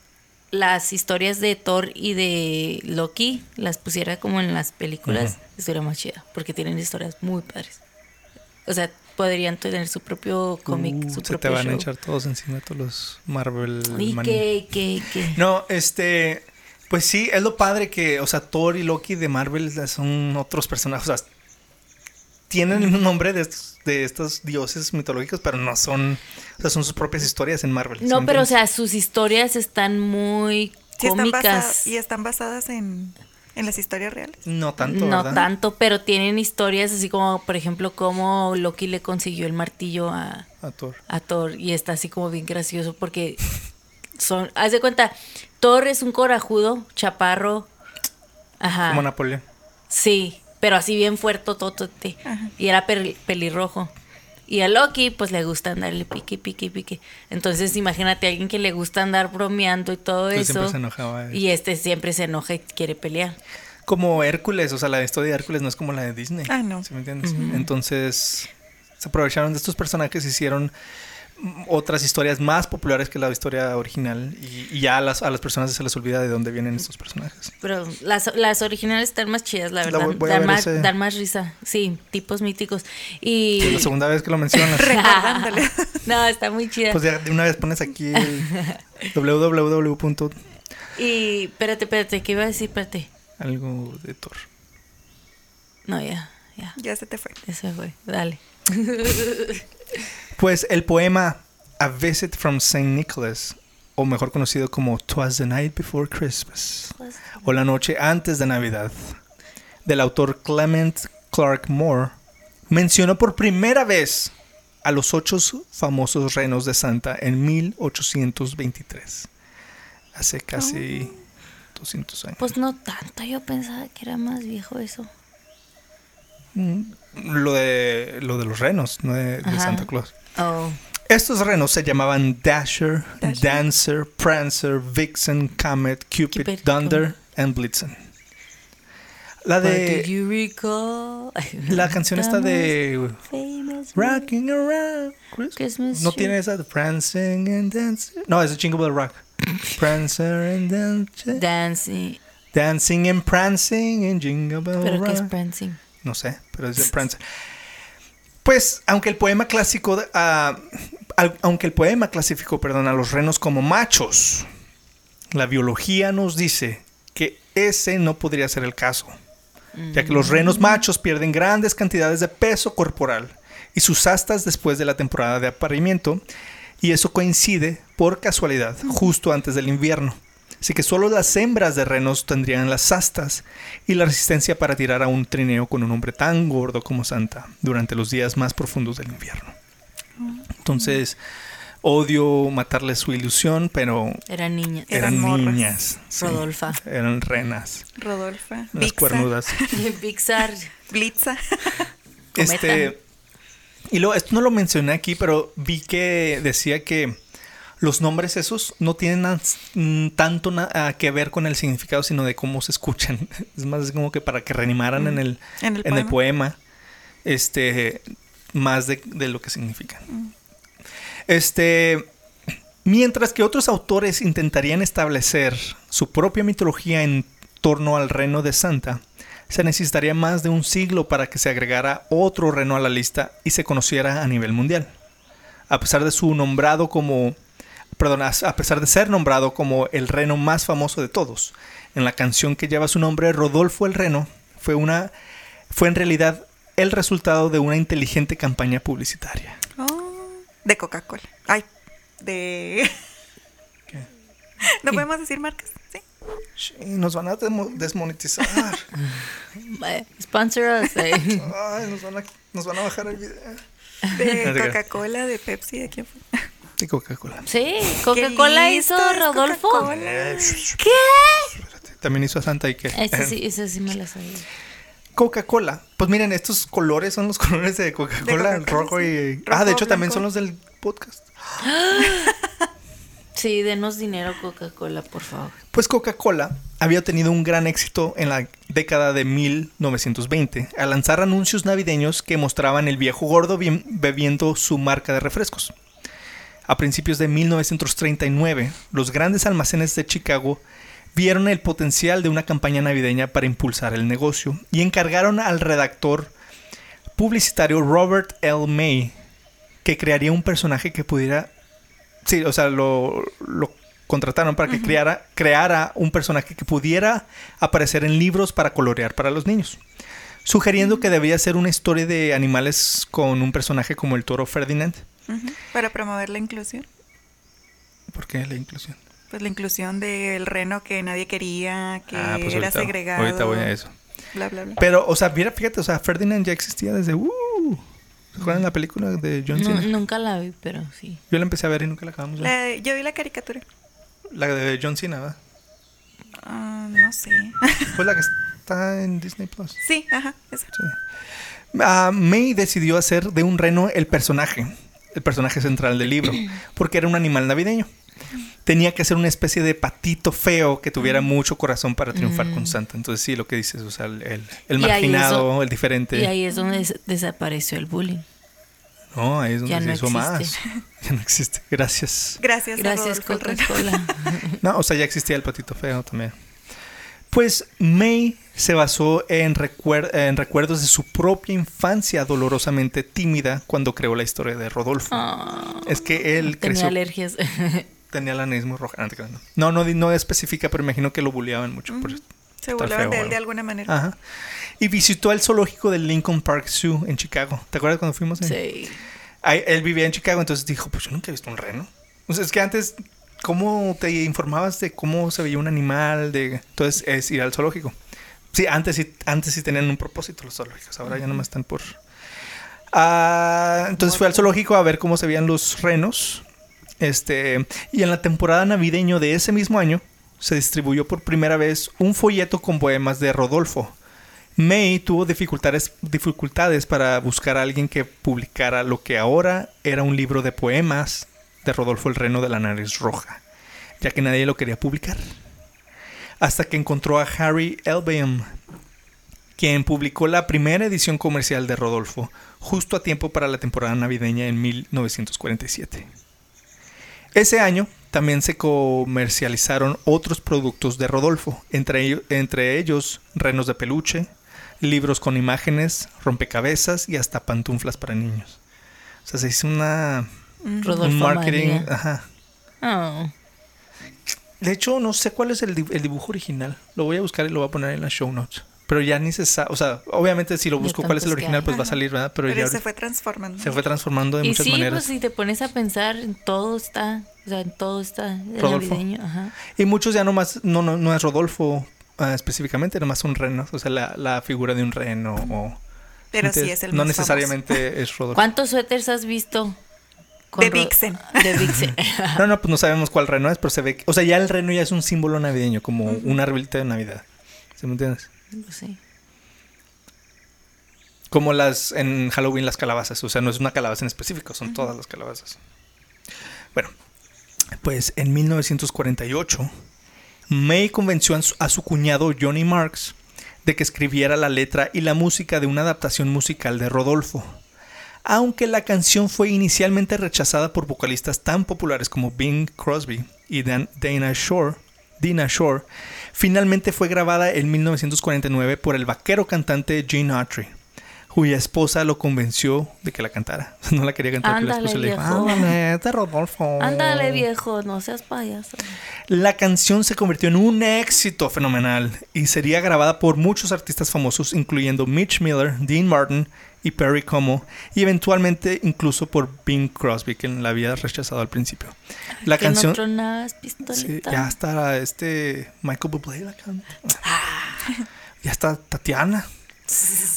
las historias de Thor y de Loki, las pusiera como en las películas, Ujú. estaría más chida, porque tienen historias muy padres. O sea, podrían tener su propio cómic, uh, su se te van a echar todos encima, todos los Marvel. Y que, que, que. No, este. Pues sí, es lo padre que, o sea, Thor y Loki de Marvel son otros personajes. O sea, tienen el nombre de estos, de estos dioses mitológicos, pero no son. O sea, son sus propias historias en Marvel. ¿sí No, pero o sea, sus historias están muy Sí, están cómicas. y están basadas en, en las historias reales. No tanto, no ¿verdad? tanto, pero tienen historias así como, por ejemplo, cómo Loki le consiguió el martillo a, A Thor. a Thor y está así como bien gracioso porque son, haz de cuenta, Thor es un corajudo, chaparro, ajá, Como Napoleón. sí, pero así bien fuerte, totote, Ajá. y era pel- pelirrojo. Y a Loki, pues le gusta andarle pique, pique, pique. Entonces, imagínate a alguien que le gusta andar bromeando y todo Pues eso. siempre se enojaba. eh. Y este siempre se enoja y quiere pelear. Como Hércules, o sea, la historia de Hércules no es como la de Disney. Ah, no. ¿Sí me entiendes? Entonces, se aprovecharon de estos personajes, hicieron mm, otras historias más populares que la historia original y, y ya a las, a las personas se les olvida de dónde vienen estos personajes. Pero las, las originales están más chidas, la La verdad. voy- voy ver más, ese. dan más risa. Sí, tipos míticos. Y. Es la segunda vez que lo mencionas. <laughs> Recordándole. <laughs> no, está muy chida. pues ya de una vez pones aquí el <laughs> www. punto y espérate, espérate, ¿qué iba a decir? Espérate. algo de Thor. No, ya, ya. ya se te fue. Ese fue. Dale. Pues el poema A Visit from St. Nicholas, o mejor conocido como Twas the Night Before Christmas, o La Noche Antes de Navidad, del autor Clement Clark Moore, mencionó por primera vez a los ocho famosos renos de Santa en 1823, hace casi 200 años. Pues no tanto, yo pensaba que era más viejo eso. Lo de, lo de los renos, no de. Santa Claus. Oh. Estos renos se llamaban Dasher, Dasher. Dancer, Prancer, Vixen, Comet, Cupid, Cupid, Thunder and Blitzen. La de you recall? <laughs> la canción esta de Rocking Around Christmas. No tiene esa de Prancing and Dancing. No, es de Jingle Bell Rock. <laughs> Prancer and Dancing. Dancing. Dancing and Prancing and Jingle Bell ¿Pero qué es Rock. prancing? No sé, pero es de Prancer. Pues, aunque el poema clásico, ah, al- aunque el poema clasificó, perdón, a los renos como machos, la biología nos dice que ese no podría ser el caso, ya que los renos machos pierden grandes cantidades de peso corporal y sus astas después de la temporada de apareamiento, y eso coincide por casualidad justo antes del invierno. Así que solo las hembras de renos tendrían las astas y la resistencia para tirar a un trineo con un hombre tan gordo como Santa durante los días más profundos del invierno. Entonces, odio matarle su ilusión, pero Era niña. eran Eran niñas. sí. Rodolfa. Eran renas, Rodolfa. las Bixa, cuernudas. <laughs> Pixar. Blitza. Este, y luego, esto no lo mencioné aquí, pero vi que decía que los nombres esos no tienen mm, tanto que ver con el significado, sino de cómo se escuchan. <laughs> Es más, es como que para que reanimaran en el, En el en el poema. poema, este, más de, de lo que significan. Este, mientras que otros autores intentarían establecer su propia mitología en torno al reno de Santa, se necesitaría más de un siglo para que se agregara otro reno a la lista y se conociera a nivel mundial. A pesar de su nombrado como, perdón, a a pesar de ser nombrado como el reno más famoso de todos, en la canción que lleva su nombre, Rodolfo el Reno fue una, fue en realidad el resultado de una inteligente campaña publicitaria. Oh, de Coca-Cola. Ay, de... <laughs> ¿Qué? ¿No podemos decir marcas? Sí. Sí, nos van a desmonetizar. <laughs> Sponsor us. eh. Ay, nos van a, nos van a bajar el video. De. <laughs> Coca-Cola, de Pepsi, ¿de quién fue? Coca-Cola. Sí, Coca-Cola Qué hizo Rodolfo. ¿Qué? También hizo a Santa y que. Ese sí, <laughs> ese sí me la sabía. Coca-Cola. Pues miren, estos colores son los <laughs> colores de Coca-Cola, rojo sí. y. Rojo, ah, de hecho también son los del podcast. <gasps> Sí, denos dinero Coca-Cola, por favor. Pues Coca-Cola había tenido un gran éxito en la década de 1920 al lanzar anuncios navideños que mostraban el viejo gordo bien- bebiendo su marca de refrescos. A principios de 1939, los grandes almacenes de Chicago vieron el potencial de una campaña navideña para impulsar el negocio y encargaron al redactor publicitario Robert L. May que crearía un personaje que pudiera Sí, o sea, lo, lo contrataron para que creara, creara un personaje que pudiera aparecer en libros para colorear para los niños. Sugiriendo que debía ser una historia de animales con un personaje como el toro Ferdinand. Para promover la inclusión. ¿Por qué la inclusión? Pues la inclusión del reno que nadie quería, que Ah, pues era ahorita- segregado. ahorita voy a eso. Bla, bla, bla. Pero, o sea, mira, fíjate, o sea, Ferdinand ya existía desde... Uh, ¿Se acuerdan la película de John No, Cena? nunca la vi, pero sí. Yo la empecé a ver y nunca la acabamos de ver. La- yo vi la caricatura. La de John Cena, ¿verdad? Ah, no sé. Fue <laughs> la que está en Disney Plus. sí, ajá, esa. Sí. Ah, May decidió hacer de un reno el personaje, el personaje central del libro, <clears throat> porque era un animal navideño. Tenía que ser una especie de patito feo que tuviera mucho corazón para triunfar con Santa. Entonces, sí, lo que dices, o sea, el, el- marginado, eso- el diferente. Y ahí es donde des- desapareció el bullying. No, ahí es donde Ya se no hizo existe. más. <laughs> Ya no existe. Gracias. Gracias, Gracias. Coca-Cola. <laughs> No, o sea, ya existía el patito feo también. Pues May se basó en, recuer- en recuerdos de su propia infancia dolorosamente tímida cuando creó la historia de Rodolfo. Ah, Es que él tenía creció, alergias. <laughs> tenía nariz muy roja. No, no. no, especifica, pero imagino que lo bulleaban mucho. por- Se burlaban de él de alguna manera. Ajá. Y visitó el zoológico del Lincoln Park Zoo en Chicago. ¿Te acuerdas cuando fuimos? ahí? sí. Ahí- él vivía en Chicago, entonces dijo, pues yo nunca he visto un reno. O sea, es que antes, ¿cómo te informabas de cómo se veía un animal? De... Entonces es ir al zoológico. Sí, antes sí, antes sí tenían un propósito los zoológicos, ahora ya nomás están por... Ah, entonces fue al zoológico a ver cómo se veían los renos. Este, y en la temporada navideño de ese mismo año se distribuyó por primera vez un folleto con poemas de Rodolfo. May tuvo dificultades, dificultades para buscar a alguien que publicara lo que ahora era un libro de poemas de Rodolfo el Reno de la Nariz Roja, ya que nadie lo quería publicar. Hasta que encontró a Harry Elbaum, quien publicó la primera edición comercial de Rodolfo, justo a tiempo para la temporada navideña en 1947. Ese año también se comercializaron otros productos de Rodolfo, entre, entre ellos renos de peluche, libros con imágenes, rompecabezas y hasta pantuflas para niños. O sea, se hizo una, Rodolfo un marketing. María. Ajá. Oh. De hecho, no sé cuál es el, di- el dibujo original. Lo voy a buscar y lo voy a poner en las show notes. Pero ya ni se sabe. O sea, obviamente si lo busco cuál es el original, hay. pues va a salir, ¿verdad? Pero, Pero, ya se fue transformando. se fue transformando de Y muchas sí, maneras. pues si te pones a pensar, en todo está, o sea, en todo está Rodolfo. Ajá. Y muchos ya nomás, no, no, no es Rodolfo ah, específicamente, nomás son renos. O sea, la, la figura de un reno o... Pero sí es el No más necesariamente es <laughs> Rodolfo. ¿Cuántos suéteres has visto? De Vixen. De Vixen. <laughs> No, no, pues no sabemos cuál reno es, pero se ve... que- O sea, ya el reno ya es un símbolo navideño, como un arbolito de Navidad. ¿Sí me entiendes? Sí. Como las en Halloween las calabazas, o sea, no es una calabaza en específico, son todas las calabazas. Bueno, pues en 1948, May convenció a su, a su cuñado Johnny Marks de que escribiera la letra y la música de una adaptación musical de Rodolfo. Aunque la canción fue inicialmente rechazada por vocalistas tan populares como Bing Crosby y Dan- Dana Shore, Dina Shore, finalmente fue grabada en 1949 por el vaquero cantante Gene Autry, cuya esposa lo convenció de que la cantara. <laughs> No la quería cantar, pero la esposa le dijo, viejo. ándale, Rodolfo. Ándale, viejo, no seas payaso. La canción se convirtió en un éxito fenomenal y sería grabada por muchos artistas famosos, incluyendo Mitch Miller, Dean Martin y Perry Como, y eventualmente incluso por Bing Crosby, que la había rechazado al principio. La que canción... no tronas Sí, pistolita. ya está este Michael Bublé la canta. Ya está Tatiana.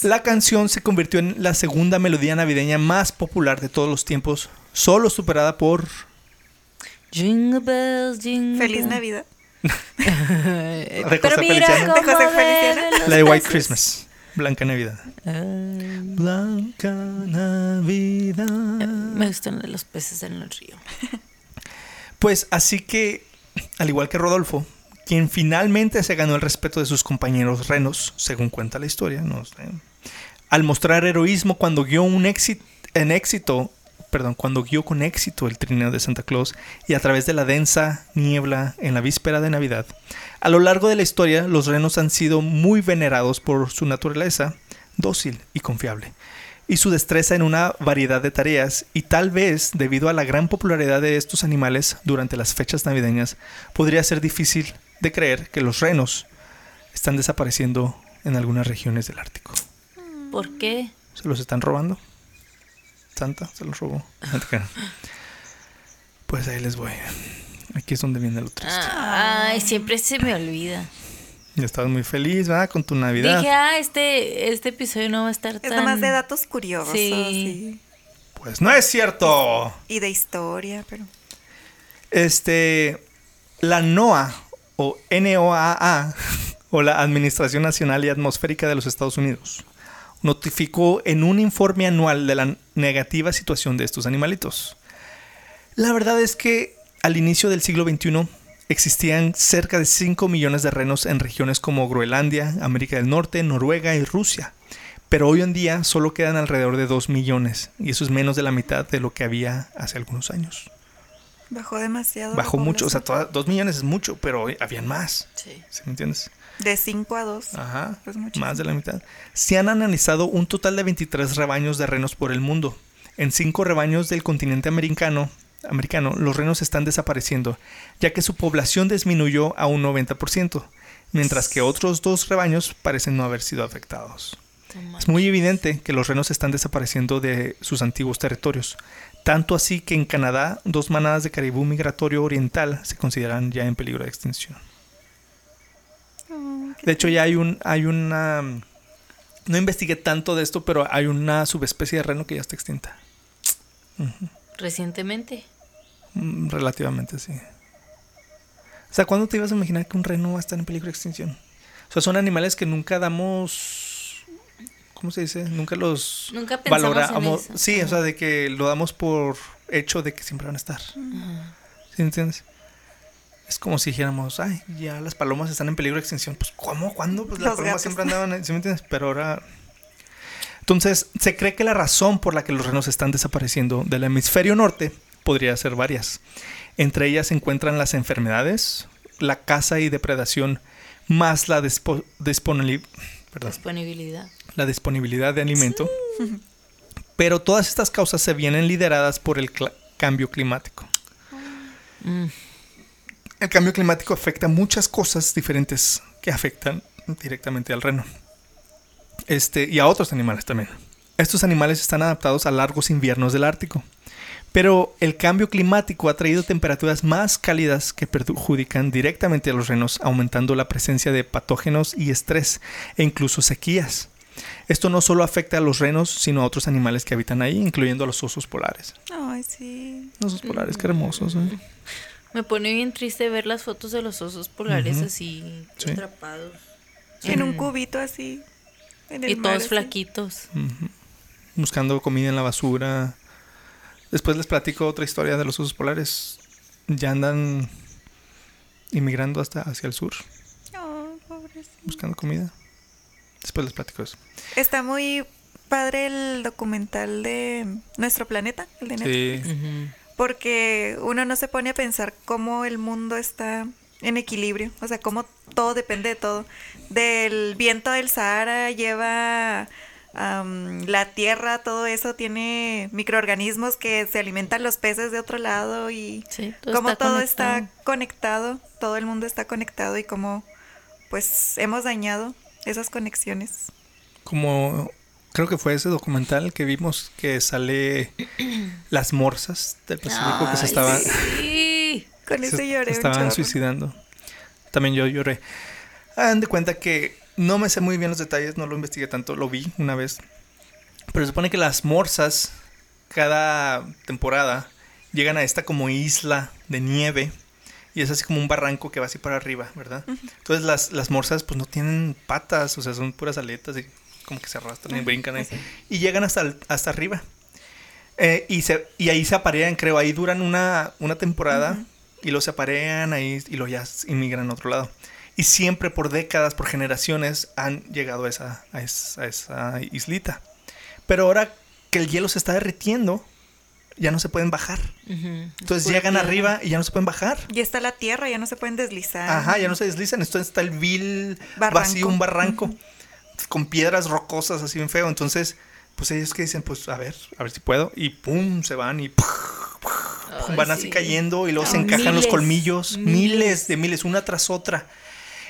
La canción se convirtió en la segunda melodía navideña más popular de todos los tiempos, solo superada por Jingle bells, jingle Feliz bells. Navidad. La <laughs> de Pero José mira Feliciano. cómo De José beben Feliciano. los La de White. Christmas. Blanca Navidad. Ah, Blanca Navidad. me gustan los peces en el río. <laughs> Pues así que, al igual que Rodolfo, quien finalmente se ganó el respeto de sus compañeros renos, según cuenta la historia, no sé, al mostrar heroísmo cuando guió un éxito, en éxito, perdón, cuando guió con éxito el trineo de Santa Claus y a través de la densa niebla en la víspera de Navidad. A lo largo de la historia, los renos han sido muy venerados por su naturaleza dócil y confiable y su destreza en una variedad de tareas y tal vez debido a la gran popularidad de estos animales durante las fechas navideñas podría ser difícil de creer que los renos están desapareciendo en algunas regiones del Ártico. ¿Por qué? ¿Se los están robando? Santa se los robó. <laughs> Pues ahí les voy. Aquí es donde viene lo triste. Ay, siempre se me olvida. Ya estabas muy feliz, ¿verdad? Con tu Navidad. Dije, ah, este, este episodio no va a estar Es tan... nomás de datos curiosos. Sí. sí. Pues no es cierto. Y de historia, pero. Este, la NOAA o NOAA <laughs> o la Administración Nacional y Atmosférica de los Estados Unidos notificó en un informe anual de la negativa situación de estos animalitos. La verdad es que al inicio del siglo XXI existían cerca de 5 millones de renos en regiones como Groenlandia, América del Norte, Noruega y Rusia. Pero hoy en día solo quedan alrededor de 2 millones, y eso es menos de la mitad de lo que había hace algunos años. Bajó demasiado. Bajó mucho, o sea, toda- dos millones es mucho, pero habían más. Sí. ¿Sí me entiendes? De 5 a 2. Ajá, Pues más de la mitad. Se han analizado un total de 23 rebaños de renos por el mundo. En cinco rebaños del continente americano, americano, los renos están desapareciendo, ya que su población disminuyó a un 90%, mientras que otros dos rebaños parecen no haber sido afectados. Es muy evidente que los renos están desapareciendo de sus antiguos territorios, tanto así que en Canadá dos manadas de caribú migratorio oriental se consideran ya en peligro de extinción. Oh, De hecho, ya hay un, hay una. No investigué tanto de esto, pero hay una subespecie de reno que ya está extinta. Recientemente. Mm, Relativamente, sí. O sea, ¿cuándo te ibas a imaginar que un reno va a estar en peligro de extinción? O sea, son animales que nunca damos. ¿Cómo se dice? Nunca los Nunca pensamos valoramos. en eso. Sí, o sea, de que lo damos por hecho de que siempre van a estar. Ajá. ¿Sí entiendes? Es como si dijéramos, ay, ya las palomas están en peligro de extinción. Pues, ¿cómo? ¿Cuándo? Pues las Los palomas gatos. siempre andaban, ¿sí me entiendes? Pero ahora... Entonces, se cree que la razón por la que los renos están desapareciendo del hemisferio norte podría ser varias. Entre ellas se encuentran las enfermedades, la caza y depredación, más la, dispo- Disponibilidad. La disponibilidad de alimento. Pero todas estas causas se vienen lideradas por el cambio climático. Mm. El cambio climático afecta muchas cosas diferentes que afectan directamente al reno. Este, y a otros animales también. Estos animales están adaptados a largos inviernos del Ártico. Pero el cambio climático ha traído temperaturas más cálidas que perjudican directamente a los renos, aumentando la presencia de patógenos y estrés, e incluso sequías. Esto no solo afecta a los renos, sino a otros animales que habitan ahí, incluyendo a los osos polares. Ay, sí. Los osos polares, qué hermosos. ¿eh? <laughs> Me pone bien triste ver las fotos de los osos polares así Sí. atrapados. En un cubito así. En el Y mar, todos así. flaquitos. Buscando comida en la basura. Después les platico otra historia de los osos polares. Ya andan inmigrando hasta hacia el sur, pobrecito. buscando comida. Después les platico eso. Está muy padre el documental de Nuestro Planeta, el de Netflix. Sí. Porque uno no se pone a pensar cómo el mundo está en equilibrio. O sea, cómo todo depende de todo. Del viento del Sahara lleva am, la tierra, todo eso tiene microorganismos que se alimentan los peces de otro lado y Sí, todo cómo está todo conectado. está conectado, todo el mundo está conectado y cómo pues hemos dañado esas conexiones. Como creo que fue ese documental que vimos que sale <clears throat> las morsas del Pacífico que se Ay, estaban, sí. Con eso lloré estaban suicidando. También yo lloré. Hagan de cuenta que no me sé muy bien los detalles, no lo investigué tanto, lo vi una vez. Pero se supone que las morsas, cada temporada, llegan a esta como isla de nieve y es así como un barranco que va así para arriba, ¿verdad? Entonces las, las morsas pues no tienen patas, o sea, son puras aletas y como que se arrastran y brincan ahí. Y llegan hasta, hasta arriba. Eh, y, se, y ahí se aparean, creo, ahí duran una, una temporada y los se aparean ahí y luego ya inmigran a otro lado. Y siempre por décadas, por generaciones, han llegado a esa, a esa, a esa islita. Pero ahora que el hielo se está derritiendo, ya no se pueden bajar. Entonces Pura llegan piedra. arriba y ya no se pueden bajar. Y está la tierra, ya no se pueden deslizar. Ajá, ya no se deslizan. Entonces está el vil Barranco. vacío, un barranco <laughs> con piedras rocosas así bien feo. Entonces, pues ellos que dicen, pues a ver, a ver si puedo. Y pum, se van y Ay, van así sí. cayendo y luego se Ah, encajan los colmillos, miles. miles. de miles, una tras otra.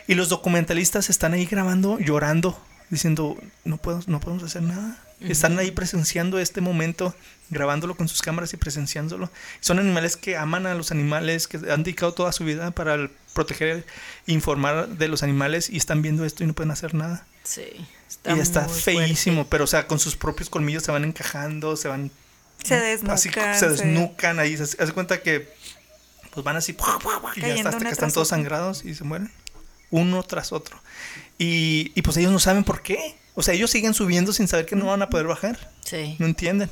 Y los documentalistas están ahí grabando, llorando, diciendo, no, puedo, no podemos hacer nada. Están ahí presenciando este momento, grabándolo con sus cámaras y presenciándolo. Son animales que aman a los animales, que han dedicado toda su vida para proteger, informar de los animales y están viendo esto y no pueden hacer nada. Sí. y está feísimo, fuerte. pero o sea, con sus propios colmillos se van encajando, se van Se desnucan. así se desnucan ahí. Se hace cuenta que pues van así y ya está, hasta una que están todos sangrados y se mueren. Uno tras otro. Y, y pues ellos no saben por qué. O sea, ellos siguen subiendo sin saber que no van a poder bajar. Sí. No entienden.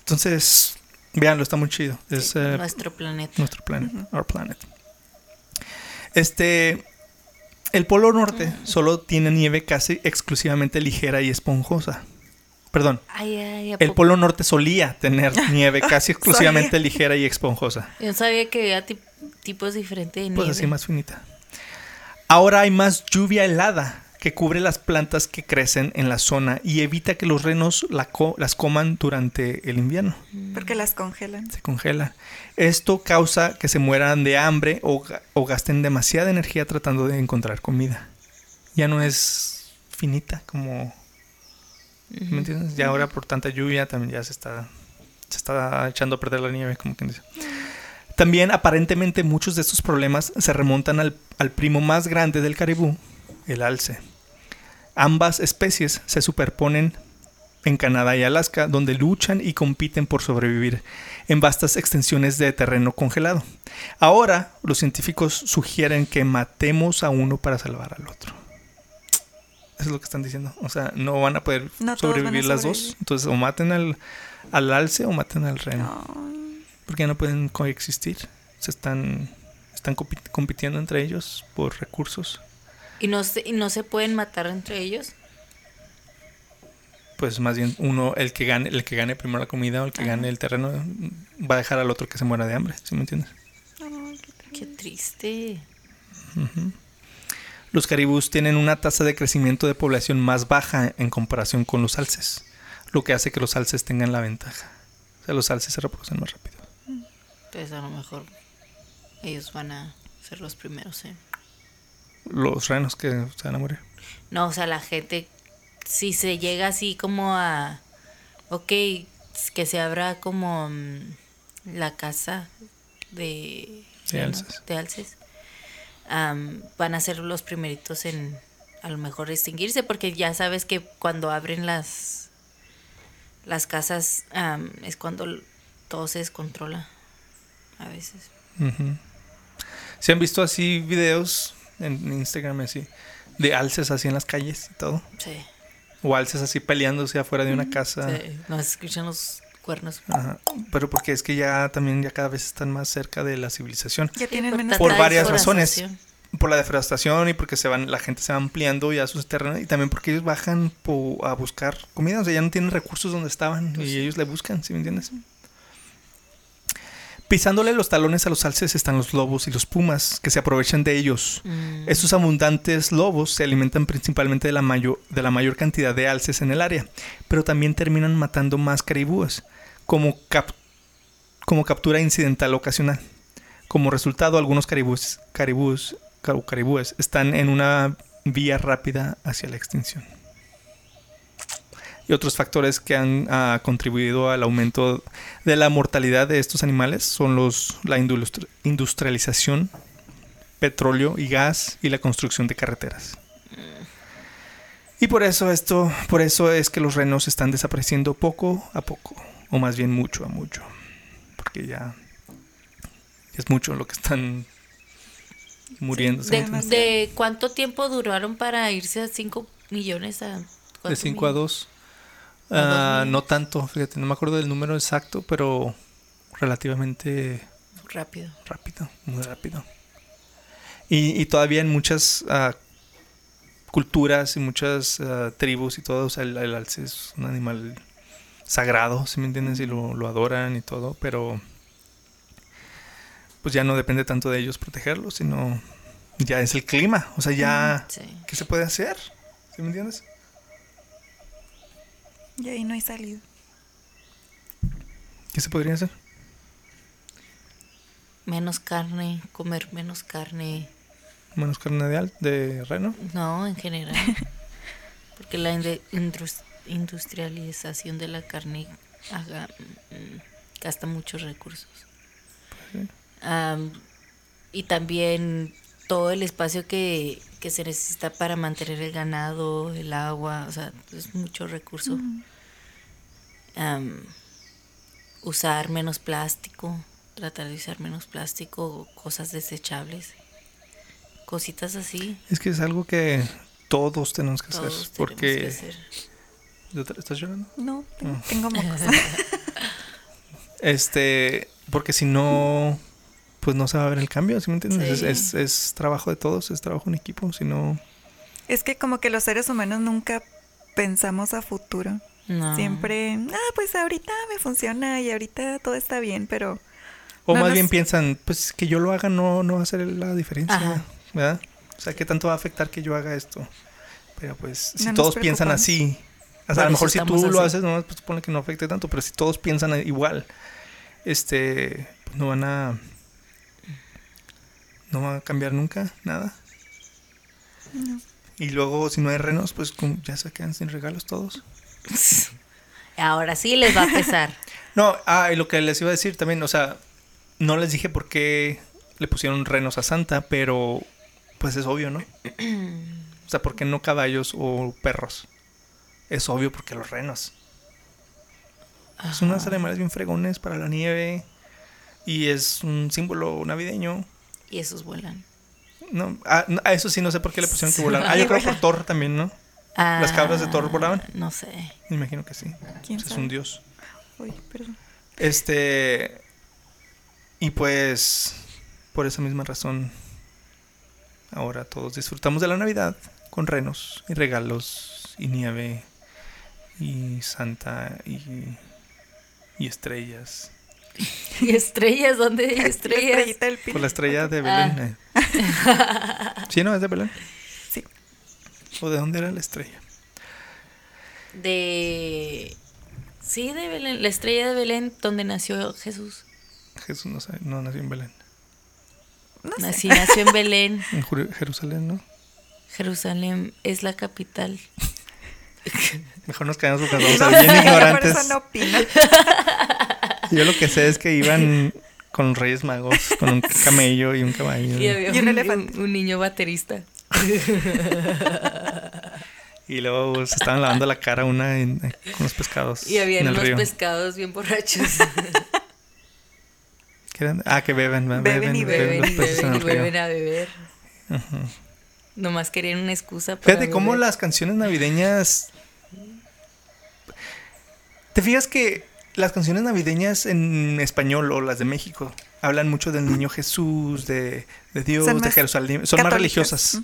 Entonces, véanlo, está muy chido. Es eh, Nuestro planeta. nuestro planeta, our planet. Este, el Polo Norte solo tiene nieve casi exclusivamente ligera y esponjosa. Perdón, Ay, ay, ¿a el? Polo Norte solía tener <laughs> nieve casi exclusivamente ligera y esponjosa. Yo sabía que había tip- tipos diferentes de nieve. Pues así más finita. Ahora hay más lluvia helada que cubre las plantas que crecen en la zona y evita que los renos la co- las coman durante el invierno. Porque las congelan. Se congelan. Esto causa que se mueran de hambre o, ga- o gasten demasiada energía tratando de encontrar comida. Ya no es finita como... ¿Me entiendes? Ya ahora por tanta lluvia también ya se está, se está echando a perder la nieve, como quien dice. También aparentemente muchos de estos problemas se remontan al, al primo más grande del caribú, el alce. Ambas especies se superponen en Canadá y Alaska, donde luchan y compiten por sobrevivir en vastas extensiones de terreno congelado. Ahora, los científicos sugieren que matemos a uno para salvar al otro. Eso es lo que están diciendo. O sea, no van a poder No sobrevivir las dos. Entonces, o maten al, al alce o maten al reno. Porque ya no pueden coexistir. Se están, están compi- compitiendo entre ellos por recursos. ¿Y no, se, ¿Y no se pueden matar entre ellos? Pues más bien uno, el que gane, el que gane primero la comida o el que gane el terreno, va a dejar al otro que se muera de hambre, ¿sí me entiendes? ay, qué Qué triste. Los caribús tienen una tasa de crecimiento de población más baja en comparación con los alces, lo que hace que los alces tengan la ventaja. O sea, los alces se reproducen más rápido. Entonces a lo mejor ellos van a ser los primeros en... Los renos que se van a morir. No, o sea, la gente, si se llega así como a... Ok, que se abra como mm, la casa de... De alces. De alces. van a ser los primeritos en a lo mejor extinguirse porque ya sabes que cuando abren las las casas es cuando todo se descontrola a veces. Ujú. ¿Se han visto así videos en Instagram así de alces así en las calles y todo? Sí. O alces así peleándose afuera de una casa. sí. Nos escuchan los cuernos. Ajá. Pero porque es que ya también ya cada vez están más cerca de la civilización. Ya tienen por menos tanta Por varias razones. Por la deforestación y porque se van, la gente se va ampliando ya sus terrenos y también porque ellos bajan po- a buscar comida, o sea, ya no tienen recursos donde estaban Pues y ellos le buscan, ¿sí me entiendes? Pisándole los talones a los alces están los lobos y los pumas que se aprovechan de ellos. Mm. Estos abundantes lobos se alimentan principalmente de la, mayor, de la mayor cantidad de alces en el área, pero también terminan matando más caribúes, como, cap- como captura incidental ocasional. Como resultado, algunos caribús, caribús, car- caribúes están en una vía rápida hacia la extinción. Y otros factores que han ah, contribuido al aumento de la mortalidad de estos animales son los, la industri- industrialización, petróleo y gas y la construcción de carreteras. Y por eso esto, por eso es que los renos están desapareciendo poco a poco, o más bien mucho a mucho. porque ya es mucho lo que están muriendo. ¿sí me ¿De, de cuánto tiempo duraron para irse a 5 millones a De 4 5 a 2. Ah, no tanto, fíjate, no me acuerdo del número exacto, pero relativamente Rápido. rápido, muy rápido. Y, y todavía en muchas ah, culturas y muchas ah, tribus y todo, o sea, el, el alce es un animal sagrado, ¿sí me entiendes? Y lo, lo adoran y todo, pero pues ya no depende tanto de ellos protegerlo, sino ya es el clima, o sea, ya, Sí. ¿qué se puede hacer? ¿Sí me entiendes? Y ahí no hay salida. ¿Qué se podría hacer? Menos carne, comer menos carne. Menos carne de, al- de reno. No, en general. <laughs> Porque la indu- indus- industrialización de la carne haga- mm, gasta muchos recursos. Y también todo el espacio que, que se necesita para mantener el ganado, el agua, o sea, es mucho recurso. Am, usar menos plástico, tratar de usar menos plástico, cosas desechables, cositas así. Es que es algo que todos tenemos que Todos hacer. tenemos Porque. que hacer. ¿Estás llorando? No, tengo, Mm. <laughs> tengo mocos. Este, porque si no, pues no se va a ver el cambio, ¿sí me entiendes? Sí. Es, es, es trabajo de todos, es trabajo en equipo, si no... es que como que los seres humanos nunca pensamos a futuro. No. Siempre, ah, pues ahorita me funciona y ahorita todo está bien, pero O No más nos- bien piensan, pues que yo lo haga no, no va a hacer la diferencia, Ajá. ¿verdad? O sea, ¿qué tanto va a afectar que yo haga esto? Pero pues, si No todos piensan así, o sea, a lo mejor si tú lo haces, no, pues supone que no afecte tanto, pero si todos piensan igual, este, pues no van a... No va a cambiar nunca, nada. Y luego, si no hay renos, pues ya se quedan sin regalos todos. <laughs> Ahora sí les va a pesar. <laughs> No, ah, y lo que les iba a decir también, o sea, no les dije por qué le pusieron renos a Santa, pero pues es obvio, ¿no? <clears throat> O sea, ¿por qué no caballos o perros? Es obvio porque los renos. Son unos animales bien fregones para la nieve y es un símbolo navideño. Y esos vuelan. No, ah, no, a eso sí no sé por qué le pusieron que volar. <laughs> Ah, yo creo por Thor también, ¿no? ¿Las cabras de Thor volaban? Ah, No sé. Me imagino que sí. ¿Quién es sabe? un dios. Uy, perdón. Este. Y pues. Por esa misma razón. Ahora todos disfrutamos de la Navidad. Con renos y regalos. Y nieve. Y Santa. Y. Y estrellas. <laughs> ¿Y estrellas? ¿Dónde hay <laughs> La estrellas? estrellita del. Por la estrella de Belén. eh. <laughs> ¿Sí, no? ¿Es de Belén? Sí. ¿O de dónde era la estrella? De... Sí, de Belén. La estrella de Belén, donde nació Jesús. Jesús no, sabe- no nació en Belén. No sé. Nací, nació en Belén. En Jerusalén, ¿no? Jerusalén es la capital. Mejor nos quedamos porque vamos a ser bien sé, por ignorantes. eso no opino. Yo lo que sé es que iban con los Reyes Magos, con un camello y un caballo. Y había Y un un, elefante. un- un niño baterista. Y luego se estaban lavando la cara una en- eh, con los pescados. Y había unos río. pescados bien borrachos. <laughs> ¿Qué eran? Ah, que beben, ¿verdad? Beben y beben y beben y vuelven a beber. Nomás querían una excusa para Fíjate cómo las canciones navideñas. ¿Te fijas que las canciones navideñas en español o las de México hablan mucho del niño Jesús, de, de Dios, Son de Jerusalén? Son más religiosas.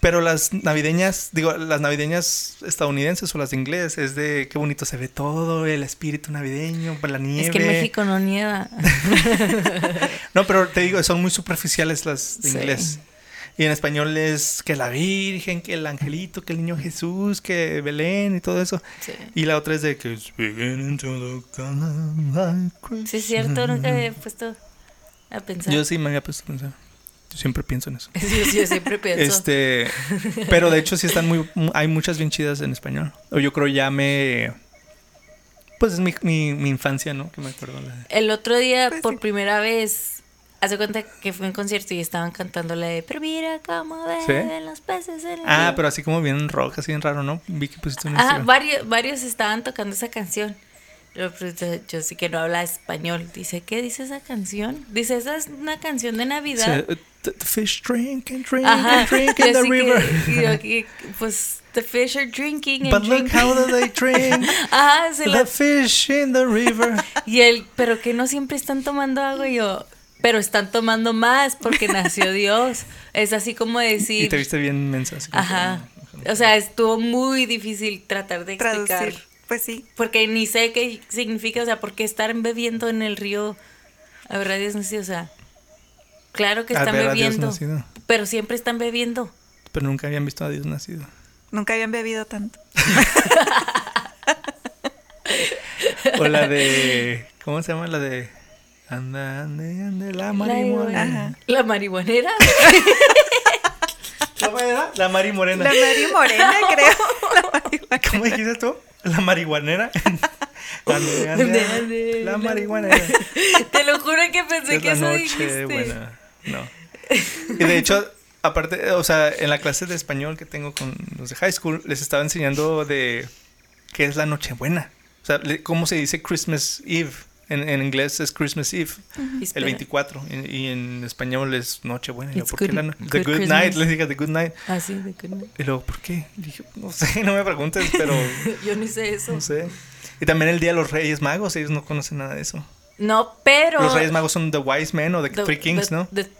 Pero las navideñas, digo, las navideñas estadounidenses o las de inglés es de qué bonito se ve todo, el espíritu navideño, la nieve. Es que en México no nieva. <laughs> No, pero te digo, son muy superficiales las de Sí. inglés. Y en español es que la Virgen, que el angelito, que el niño Jesús, que Belén y todo eso. Sí. Y la otra es de que. Sí, es cierto, nunca me había puesto a pensar. Yo sí me había puesto a pensar. Yo siempre pienso en eso. <laughs> Yo, yo siempre pienso. Este, pero de hecho sí están muy, hay muchas bien chidas en español. O yo creo ya me, pues es mi, mi, mi infancia, ¿no? Que me acuerdo. la- El otro día, Pues por sí. primera vez, hace cuenta que fue un concierto y estaban cantando la de Pero mira cómo ¿Sí? beben los peces en el Ah, río". pero así como bien rock, así bien raro, ¿no? Vi que pusiste un Instagram. varios, varios estaban tocando esa canción. Yo, pues, sí que no habla español. Dice, ¿qué dice esa canción? Dice, esa es una canción de Navidad. Sí, the, fish drink and drink Ajá. <laughs> and drink in the que- river. y yo aquí, pues, the fish are drinking and But look drinking. how they drink. <laughs> Ajá, se the la- fish in the river. <laughs> Y él, pero que no siempre están tomando agua. Y yo, pero están tomando más porque nació <laughs> Dios. Es así como Y decir. te viste bien mensa. que, Ajá. O sea, estuvo muy difícil tratar de explicar. Traducir. Pues sí. Porque ni sé qué significa, o sea, ¿por qué estar bebiendo en el río? A verdad, Dios nacido, o sea, claro que A están ver a Dios bebiendo, nacido. pero siempre están bebiendo. Pero nunca habían visto a Dios nacido. Nunca habían bebido tanto. <laughs> O la de. ¿Cómo se llama? La de. Anda, ande, ande, la La, marihuana. la marihuanera. ¿Cómo era? La Mari Morena. La Mari Morena, <laughs> creo. La. ¿Cómo dijiste tú? La marihuanera. <laughs> Ande, ande, Ande, ande, la la- marihuanera. Te lo juro que pensé Es que la eso noche dijiste. buena. No. <laughs> Y de hecho, aparte, o sea, en la clase de español que tengo con los de high school, les estaba enseñando de qué es la Nochebuena. O sea, cómo se dice Christmas Eve. En, en inglés es Christmas Eve, el Espera. 24. Y, y en español es Nochebuena. Yo, ¿por qué good- la no- good The Good Christmas. Night. Les dije The Good Night. Ah, sí, de que no. Y luego, ¿por qué? Dije, no sé, <laughs> no me preguntes, pero <laughs> Yo ni sé eso. no sé. Y también el Día de los Reyes Magos, ellos no conocen nada de eso. No, pero. Los Reyes Magos son The Wise Men o The, the- Three Kings, the- ¿no? the-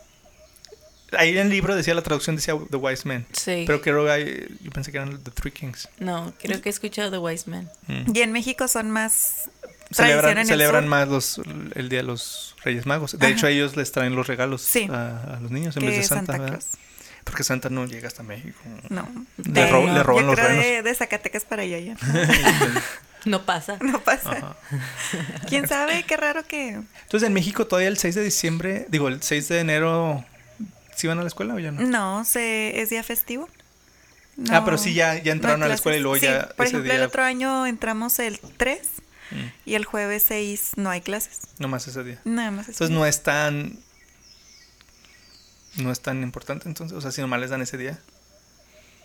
Ahí en el libro decía, la traducción decía The Wise Men. sí. Pero creo que yo pensé que eran The Three Kings. No, creo que he escuchado The Wise Man. Mm. Y en México son más Celebran, en celebran el más los, el Día de los Reyes Magos. De Ajá. hecho, ellos les traen los regalos Sí. a, a los niños en vez de Santa, Santa. Claus. Porque Santa no llega hasta México. No. Le ro- le roban yo los creo renos. de, de Zacatecas para allá ya. <laughs> No pasa. No pasa. Ajá. <laughs> ¿Quién sabe? Qué raro que... Entonces, en México todavía el 6 de diciembre, digo, el 6 de enero, ¿sí van a la escuela o ya no? No, se, es día festivo. Ah, pero sí ya, ya entraron no a la escuela y luego ya Por ese ejemplo, el día, otro año entramos el 3 Mm. y el jueves 6 no hay clases. nomás ese día. Nada más. ese Entonces día. no es tan. No es tan importante entonces. O sea, si nomás les dan ese día.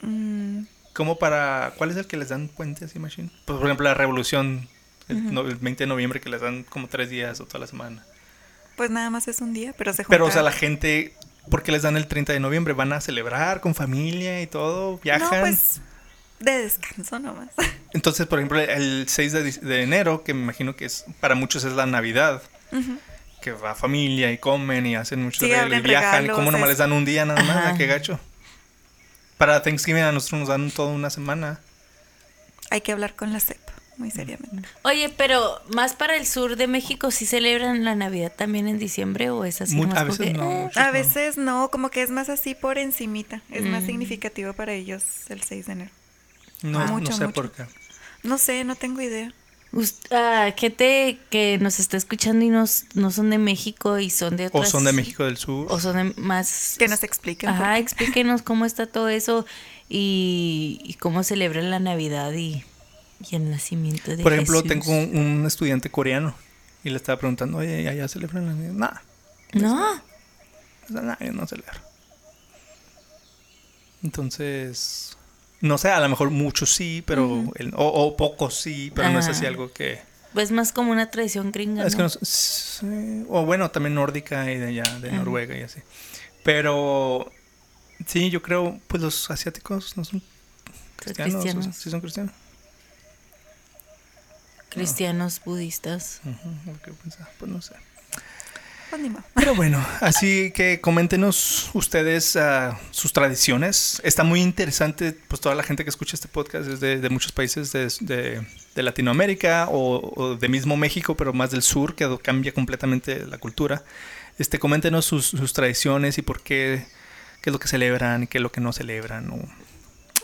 Mm, ¿Cómo para. ¿Cuál es el que les dan puente así, Machine? Pues, por ejemplo, la revolución. El, no- el 20 de noviembre que les dan como tres días o toda la semana. pues nada más es un día, pero se Pero, o sea, la gente. ¿Por qué les dan el 30 de noviembre? ¿Van a celebrar con familia y todo? ¿Viajan? No, pues de descanso nomás. <laughs> Entonces, por ejemplo, el 6 de, enero, que me imagino que es para muchos es la Navidad. Que va familia y comen y hacen mucho Sí, regalo y viajan. regalos, ¿Cómo nomás es- les dan un día nada más? Ajá. ¿Qué gacho? Para Thanksgiving a nosotros nos dan toda una semana. Hay que hablar con la CEP, muy seriamente. Oye, pero más para el sur de México, ¿sí celebran la Navidad también en diciembre o es así? Mu- nomás a veces porque, no. muchos A veces no, como que es más así por encimita. Es más Mm. significativo para ellos el 6 de enero. No, no sé mucho. por qué. No sé, no tengo idea. ah, gente que nos está escuchando y nos, no son de México y son de O otras... son de México del Sur. O son de más... Que nos expliquen. Ajá, explíquenos cómo está todo eso y, y cómo celebran la Navidad y, y el nacimiento de Por ejemplo, Jesús. tengo un, un estudiante coreano y le estaba preguntando, oye, ¿ya, ya celebran la Navidad? Nah, No, o yo no celebro. Entonces, no sé, a lo mejor muchos sí, pero el- o, o pocos sí, pero no es así algo que... pues más como una tradición gringa, Es que ¿no? sí, o bueno, también nórdica y de allá, de Ajá. Noruega y así. Pero sí, yo creo, pues los asiáticos no son cristianos. sea, cristianos. sí son cristianos. Cristianos, budistas. Ujú, lo que pensaba, pues no sé. Pues ni. Pero bueno, así que coméntenos ustedes ah, sus tradiciones. Está muy interesante, pues toda la gente que escucha este podcast es de, de muchos países de, de- de Latinoamérica o, o de mismo México, pero más del sur, que cambia completamente la cultura. Este, coméntenos sus, sus tradiciones y por qué, qué es lo que celebran y qué es lo que no celebran. o-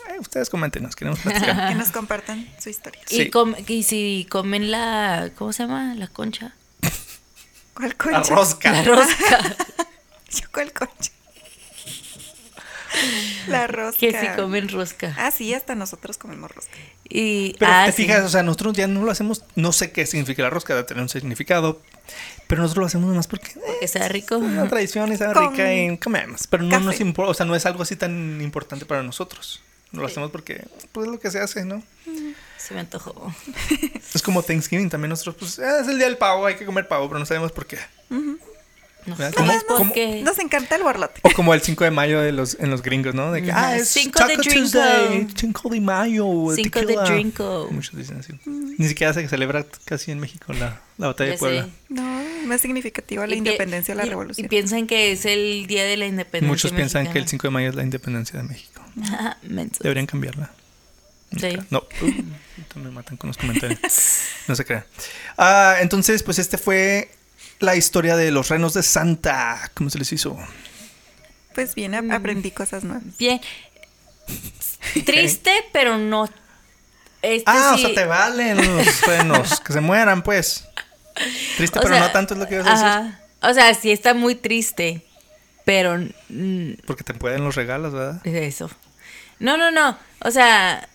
Eh, ustedes coméntenos, queremos platicar. <laughs> Que nos compartan su historia. Sí. Y, com- y si comen la, ¿cómo se llama? La concha. ¿Cuál concha? La rosca. La rosca. <laughs> Yo, ¿cuál concha? La rosca. que si comen rosca. Ah, sí, hasta nosotros comemos rosca. Y, Pero ah, te sí. fijas, o sea, nosotros ya no lo hacemos, no sé qué significa la rosca, debe tener un significado, pero nosotros lo hacemos nomás porque eh, que sea rico. es una tradición y sabe Con rica y comemos, pero no nos importa, o sea, no es algo así tan importante para nosotros. No lo hacemos porque pues es lo que se hace, ¿no? Se me antojó. Es como Thanksgiving también nosotros, pues, ah, es el día del pavo, hay que comer pavo, pero no sabemos por qué. No ¿Verdad? sé ¿Cómo- por qué. Nos encanta el borlote. O como el 5 de mayo de los, en los gringos, ¿no? De que, Ajá, ah, es Cinco Taco de Drinko. Tuesday, 5 de mayo, Cinco de tequila. Drinko. Muchos dicen así. Ni siquiera se celebra casi en México la, la batalla Ya de Puebla. sé. No, más significativa la Y independencia de la y- revolución. Y piensan que es el día de la independencia. Muchos piensan que el mexicana. 5 de mayo es la independencia de México. <laughs> Deberían cambiarla. Sí. No, <laughs> uh, me matan con los comentarios. <laughs> No se crean. Ah, entonces, pues este fue la historia de los renos de Santa. ¿Cómo se les hizo? Pues bien, ap- aprendí cosas nuevas. Bien. Triste, pero no. Este ah, sí- o sea, te valen los <laughs> renos. que se mueran, pues. Triste, o pero sea, no tanto es lo que ibas a decir. O sea, sí está muy triste, pero mm, Porque te pueden los regalos, ¿verdad? eso. No, no, no. O sea,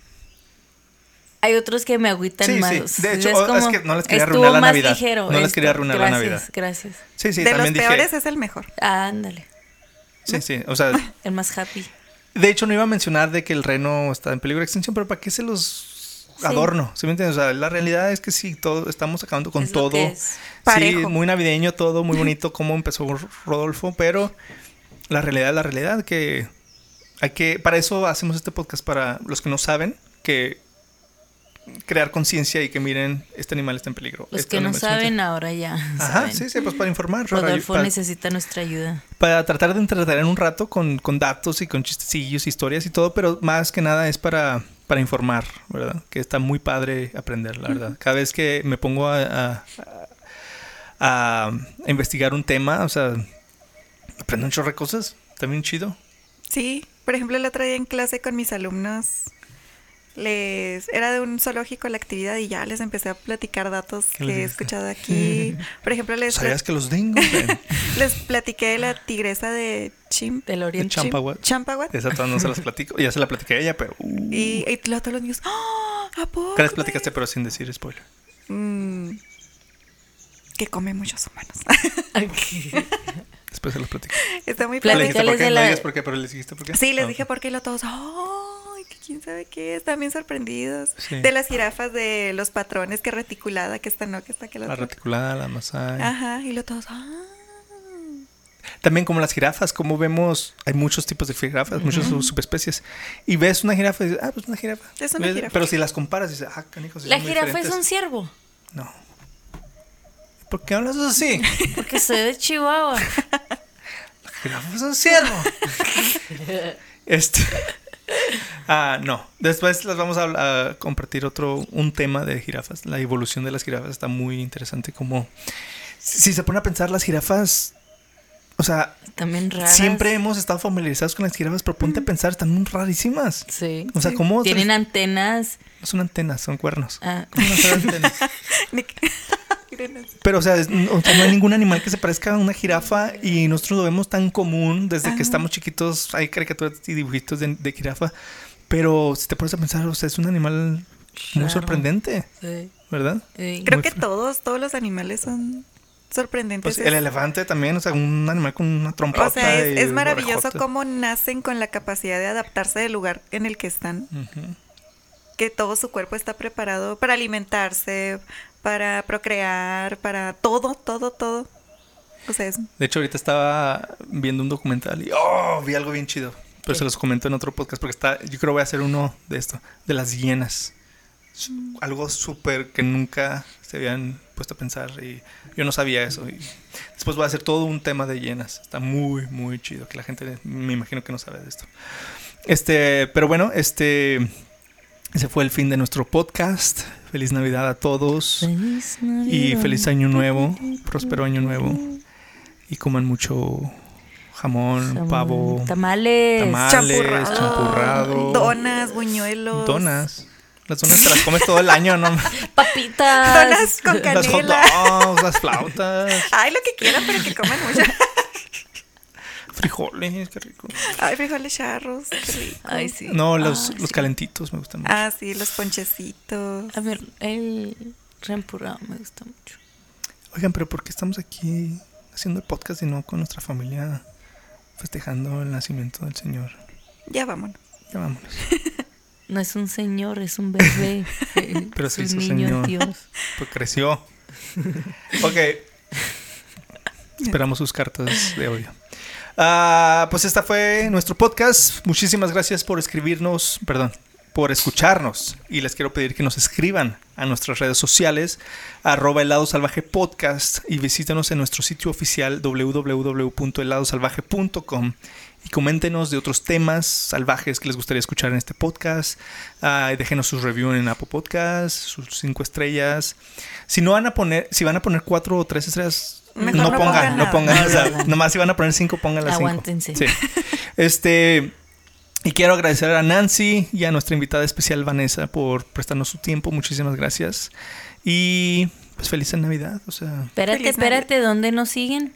hay otros que me agüitan Sí, sí. más. De hecho, Es o- es como- que no les quería estuvo arruinar la Navidad. ligero No les quería arruinar la Navidad. Gracias. Sí, sí, de los dije. peores es el mejor. Ah, ándale. Sí, sí. O sea, <laughs> El más happy. de hecho, no iba a mencionar de que el reno está en peligro de extinción, pero ¿para qué se los adorno? ¿Sí me entiendes? O sea, la realidad es que sí, todo, estamos acabando con Es lo todo. que es. Sí, Parejo. muy navideño todo, muy bonito <laughs> cómo empezó Rodolfo, pero la realidad es la realidad que hay que para eso hacemos este podcast para los que no saben que crear conciencia y que miren este animal está en peligro. Los Este que no está saben ahora ya. Ajá, saben. sí, sí, pues para informar, Rodolfo para- necesita nuestra ayuda. para tratar de entretener un rato con, con datos y con chistecillos, historias y todo, pero más que nada es para, para informar, ¿verdad? Que está muy padre aprender, la verdad. Cada vez que me pongo a, a- a- a investigar un tema, o sea, aprendo un chorro de cosas, también chido. Sí, por ejemplo, el otro día en clase con mis alumnos, les era de un zoológico la actividad y ya les empecé a platicar datos ¿Qué que he escuchado aquí. <laughs> Por ejemplo, les, ¿Sabías que los dingos <laughs> les platiqué de la tigresa de Chim, Del de oriente. Champahuat? Champahuat. Esa todavía no se las platico. Ya se la platiqué a ella, pero... uh, Y, y todos los niños, ¡Ah! ¿A poco? ¿Qué les platicaste, pero sin decir spoiler? Mm, que come muchos humanos. <laughs> Después se los platico. Está muy ¿Le padre. dijiste por qué? de No la- digas por qué, pero les dijiste por qué. Sí, les Ah, dije por qué y lo todos, ¡ay! que quién sabe qué! Están bien sorprendidos. Sí. De las jirafas, de los patrones, que reticulada, que esta no, que esta que la La reticulada, la masai. Ajá, y lo todos, ¡ah! También como las jirafas, como vemos, hay muchos tipos de jirafas, muchas sub- subespecies. Y ves una jirafa y dices, ah, pues una jirafa. Es una ¿Ves? jirafa. Pero si las comparas, dices, ah, canijos. La son muy jirafa es un diferentes". ciervo. No. ¿Por qué hablas así? <laughs> Porque soy de Chihuahua. <laughs> Jirafa es un ciervo. <laughs> este. Ah, no. Después les vamos a, a compartir otro, un tema de jirafas. La evolución de las jirafas está muy interesante. Como, si si se pone a pensar, las jirafas, o sea, También raras. Siempre hemos estado familiarizados con las jirafas, pero ponte a pensar, están muy rarísimas. Sí. O sea, ¿cómo? Tienen antenas. No son antenas, son cuernos. ah, ¿Cómo no son antenas? Miren, Pero, o sea, es- o sea, no hay ningún animal que se parezca a una jirafa y nosotros lo vemos tan común desde que estamos chiquitos. Hay caricaturas y dibujitos de, de jirafa. Pero si te pones a pensar, o sea, es un animal muy Raro. sorprendente, sí, ¿verdad? sí. Creo Muy que todos, todos los animales son sorprendentes. Pues el elefante también, o sea, un animal con una trompota. o sea, es, es maravilloso cómo nacen con la capacidad de adaptarse del lugar en el que están. Ujú. que todo su cuerpo está preparado para alimentarse, para procrear, para todo, todo, todo. O sea, es De hecho, ahorita estaba viendo un documental y oh, vi algo bien chido. Pero se los comento en otro podcast porque está, yo creo voy a hacer uno de esto, de las hienas. Es Algo súper que nunca se habían puesto a pensar y yo no sabía eso. Y después voy a hacer todo un tema de hienas. Está muy, muy chido que la gente me imagino que no sabe de esto. Este, pero bueno, este, ese fue el fin de nuestro podcast. Feliz Navidad a todos Feliz y Navidad. feliz año nuevo, próspero año nuevo. Y coman mucho jamón, Jamón, pavo, Tamales. tamal. champurrado, champurrado. donas, buñuelos. donas. Las donas te las comes todo el año, ¿no? <laughs> Papitas. Donas con Las hot canela. dogs, las flautas, Ay, lo que quieran, pero que coman mucho. <laughs> frijoles, qué rico. Ay, frijoles charros. qué rico. Ay, sí. No, los, Ah, los sí. calentitos me gustan mucho. Ah, sí, los ponchecitos. A ver, el reempurrado me gusta mucho. Oigan, pero ¿por qué estamos aquí haciendo el podcast y no con nuestra familia festejando el nacimiento del Señor? Ya vámonos. Ya vámonos. <laughs> No es un señor, es un bebé. <laughs> Pero es se un hizo niño señor. Dios. Pues creció. ok. <laughs> Esperamos sus cartas de odio. Ah, pues esta fue nuestro podcast. Muchísimas gracias por escribirnos, perdón, por escucharnos. Y les quiero pedir que nos escriban a nuestras redes sociales, arroba helado salvaje podcast y visítenos en nuestro sitio oficial www.heladosalvaje.com y coméntenos de otros temas salvajes que les gustaría escuchar en este podcast. Y déjenos sus reviews en Apple Podcast, sus cinco estrellas. Si no van a poner, si van a poner cuatro o tres estrellas, Mejor no, no pongan, pongan no pongan. No, o sea, nomás si van a poner cinco, pongan las cinco. Aguántense. Sí. Este. Y quiero agradecer a Nancy y a nuestra invitada especial Vanessa por prestarnos su tiempo. Muchísimas gracias. Y pues feliz Navidad. O sea, Espérate, espérate, ¿dónde nos siguen?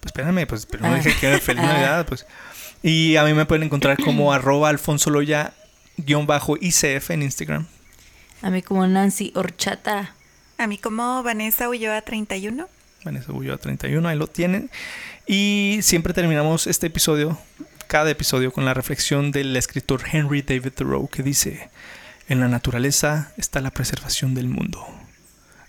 pues espérame, pues pero no Ah. dije que era feliz Ah. Navidad, pues. Y a mí me pueden encontrar como <clears throat> arroba alfonso loya guion bajo ICF en Instagram. A mí como Nancy Horchata. A mí como Vanessa Ulloa 31. Vanessa Ulloa 31, ahí lo tienen. Y siempre terminamos este episodio, cada episodio, con la reflexión del escritor Henry David Thoreau que dice, en la naturaleza está la preservación del mundo.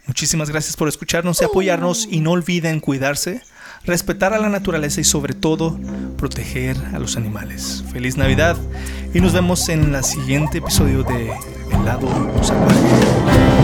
Muchísimas gracias por escucharnos y apoyarnos y no olviden cuidarse, respetar a la naturaleza y sobre todo proteger a los animales. Feliz Navidad y nos vemos en el siguiente episodio de El lado salvaje.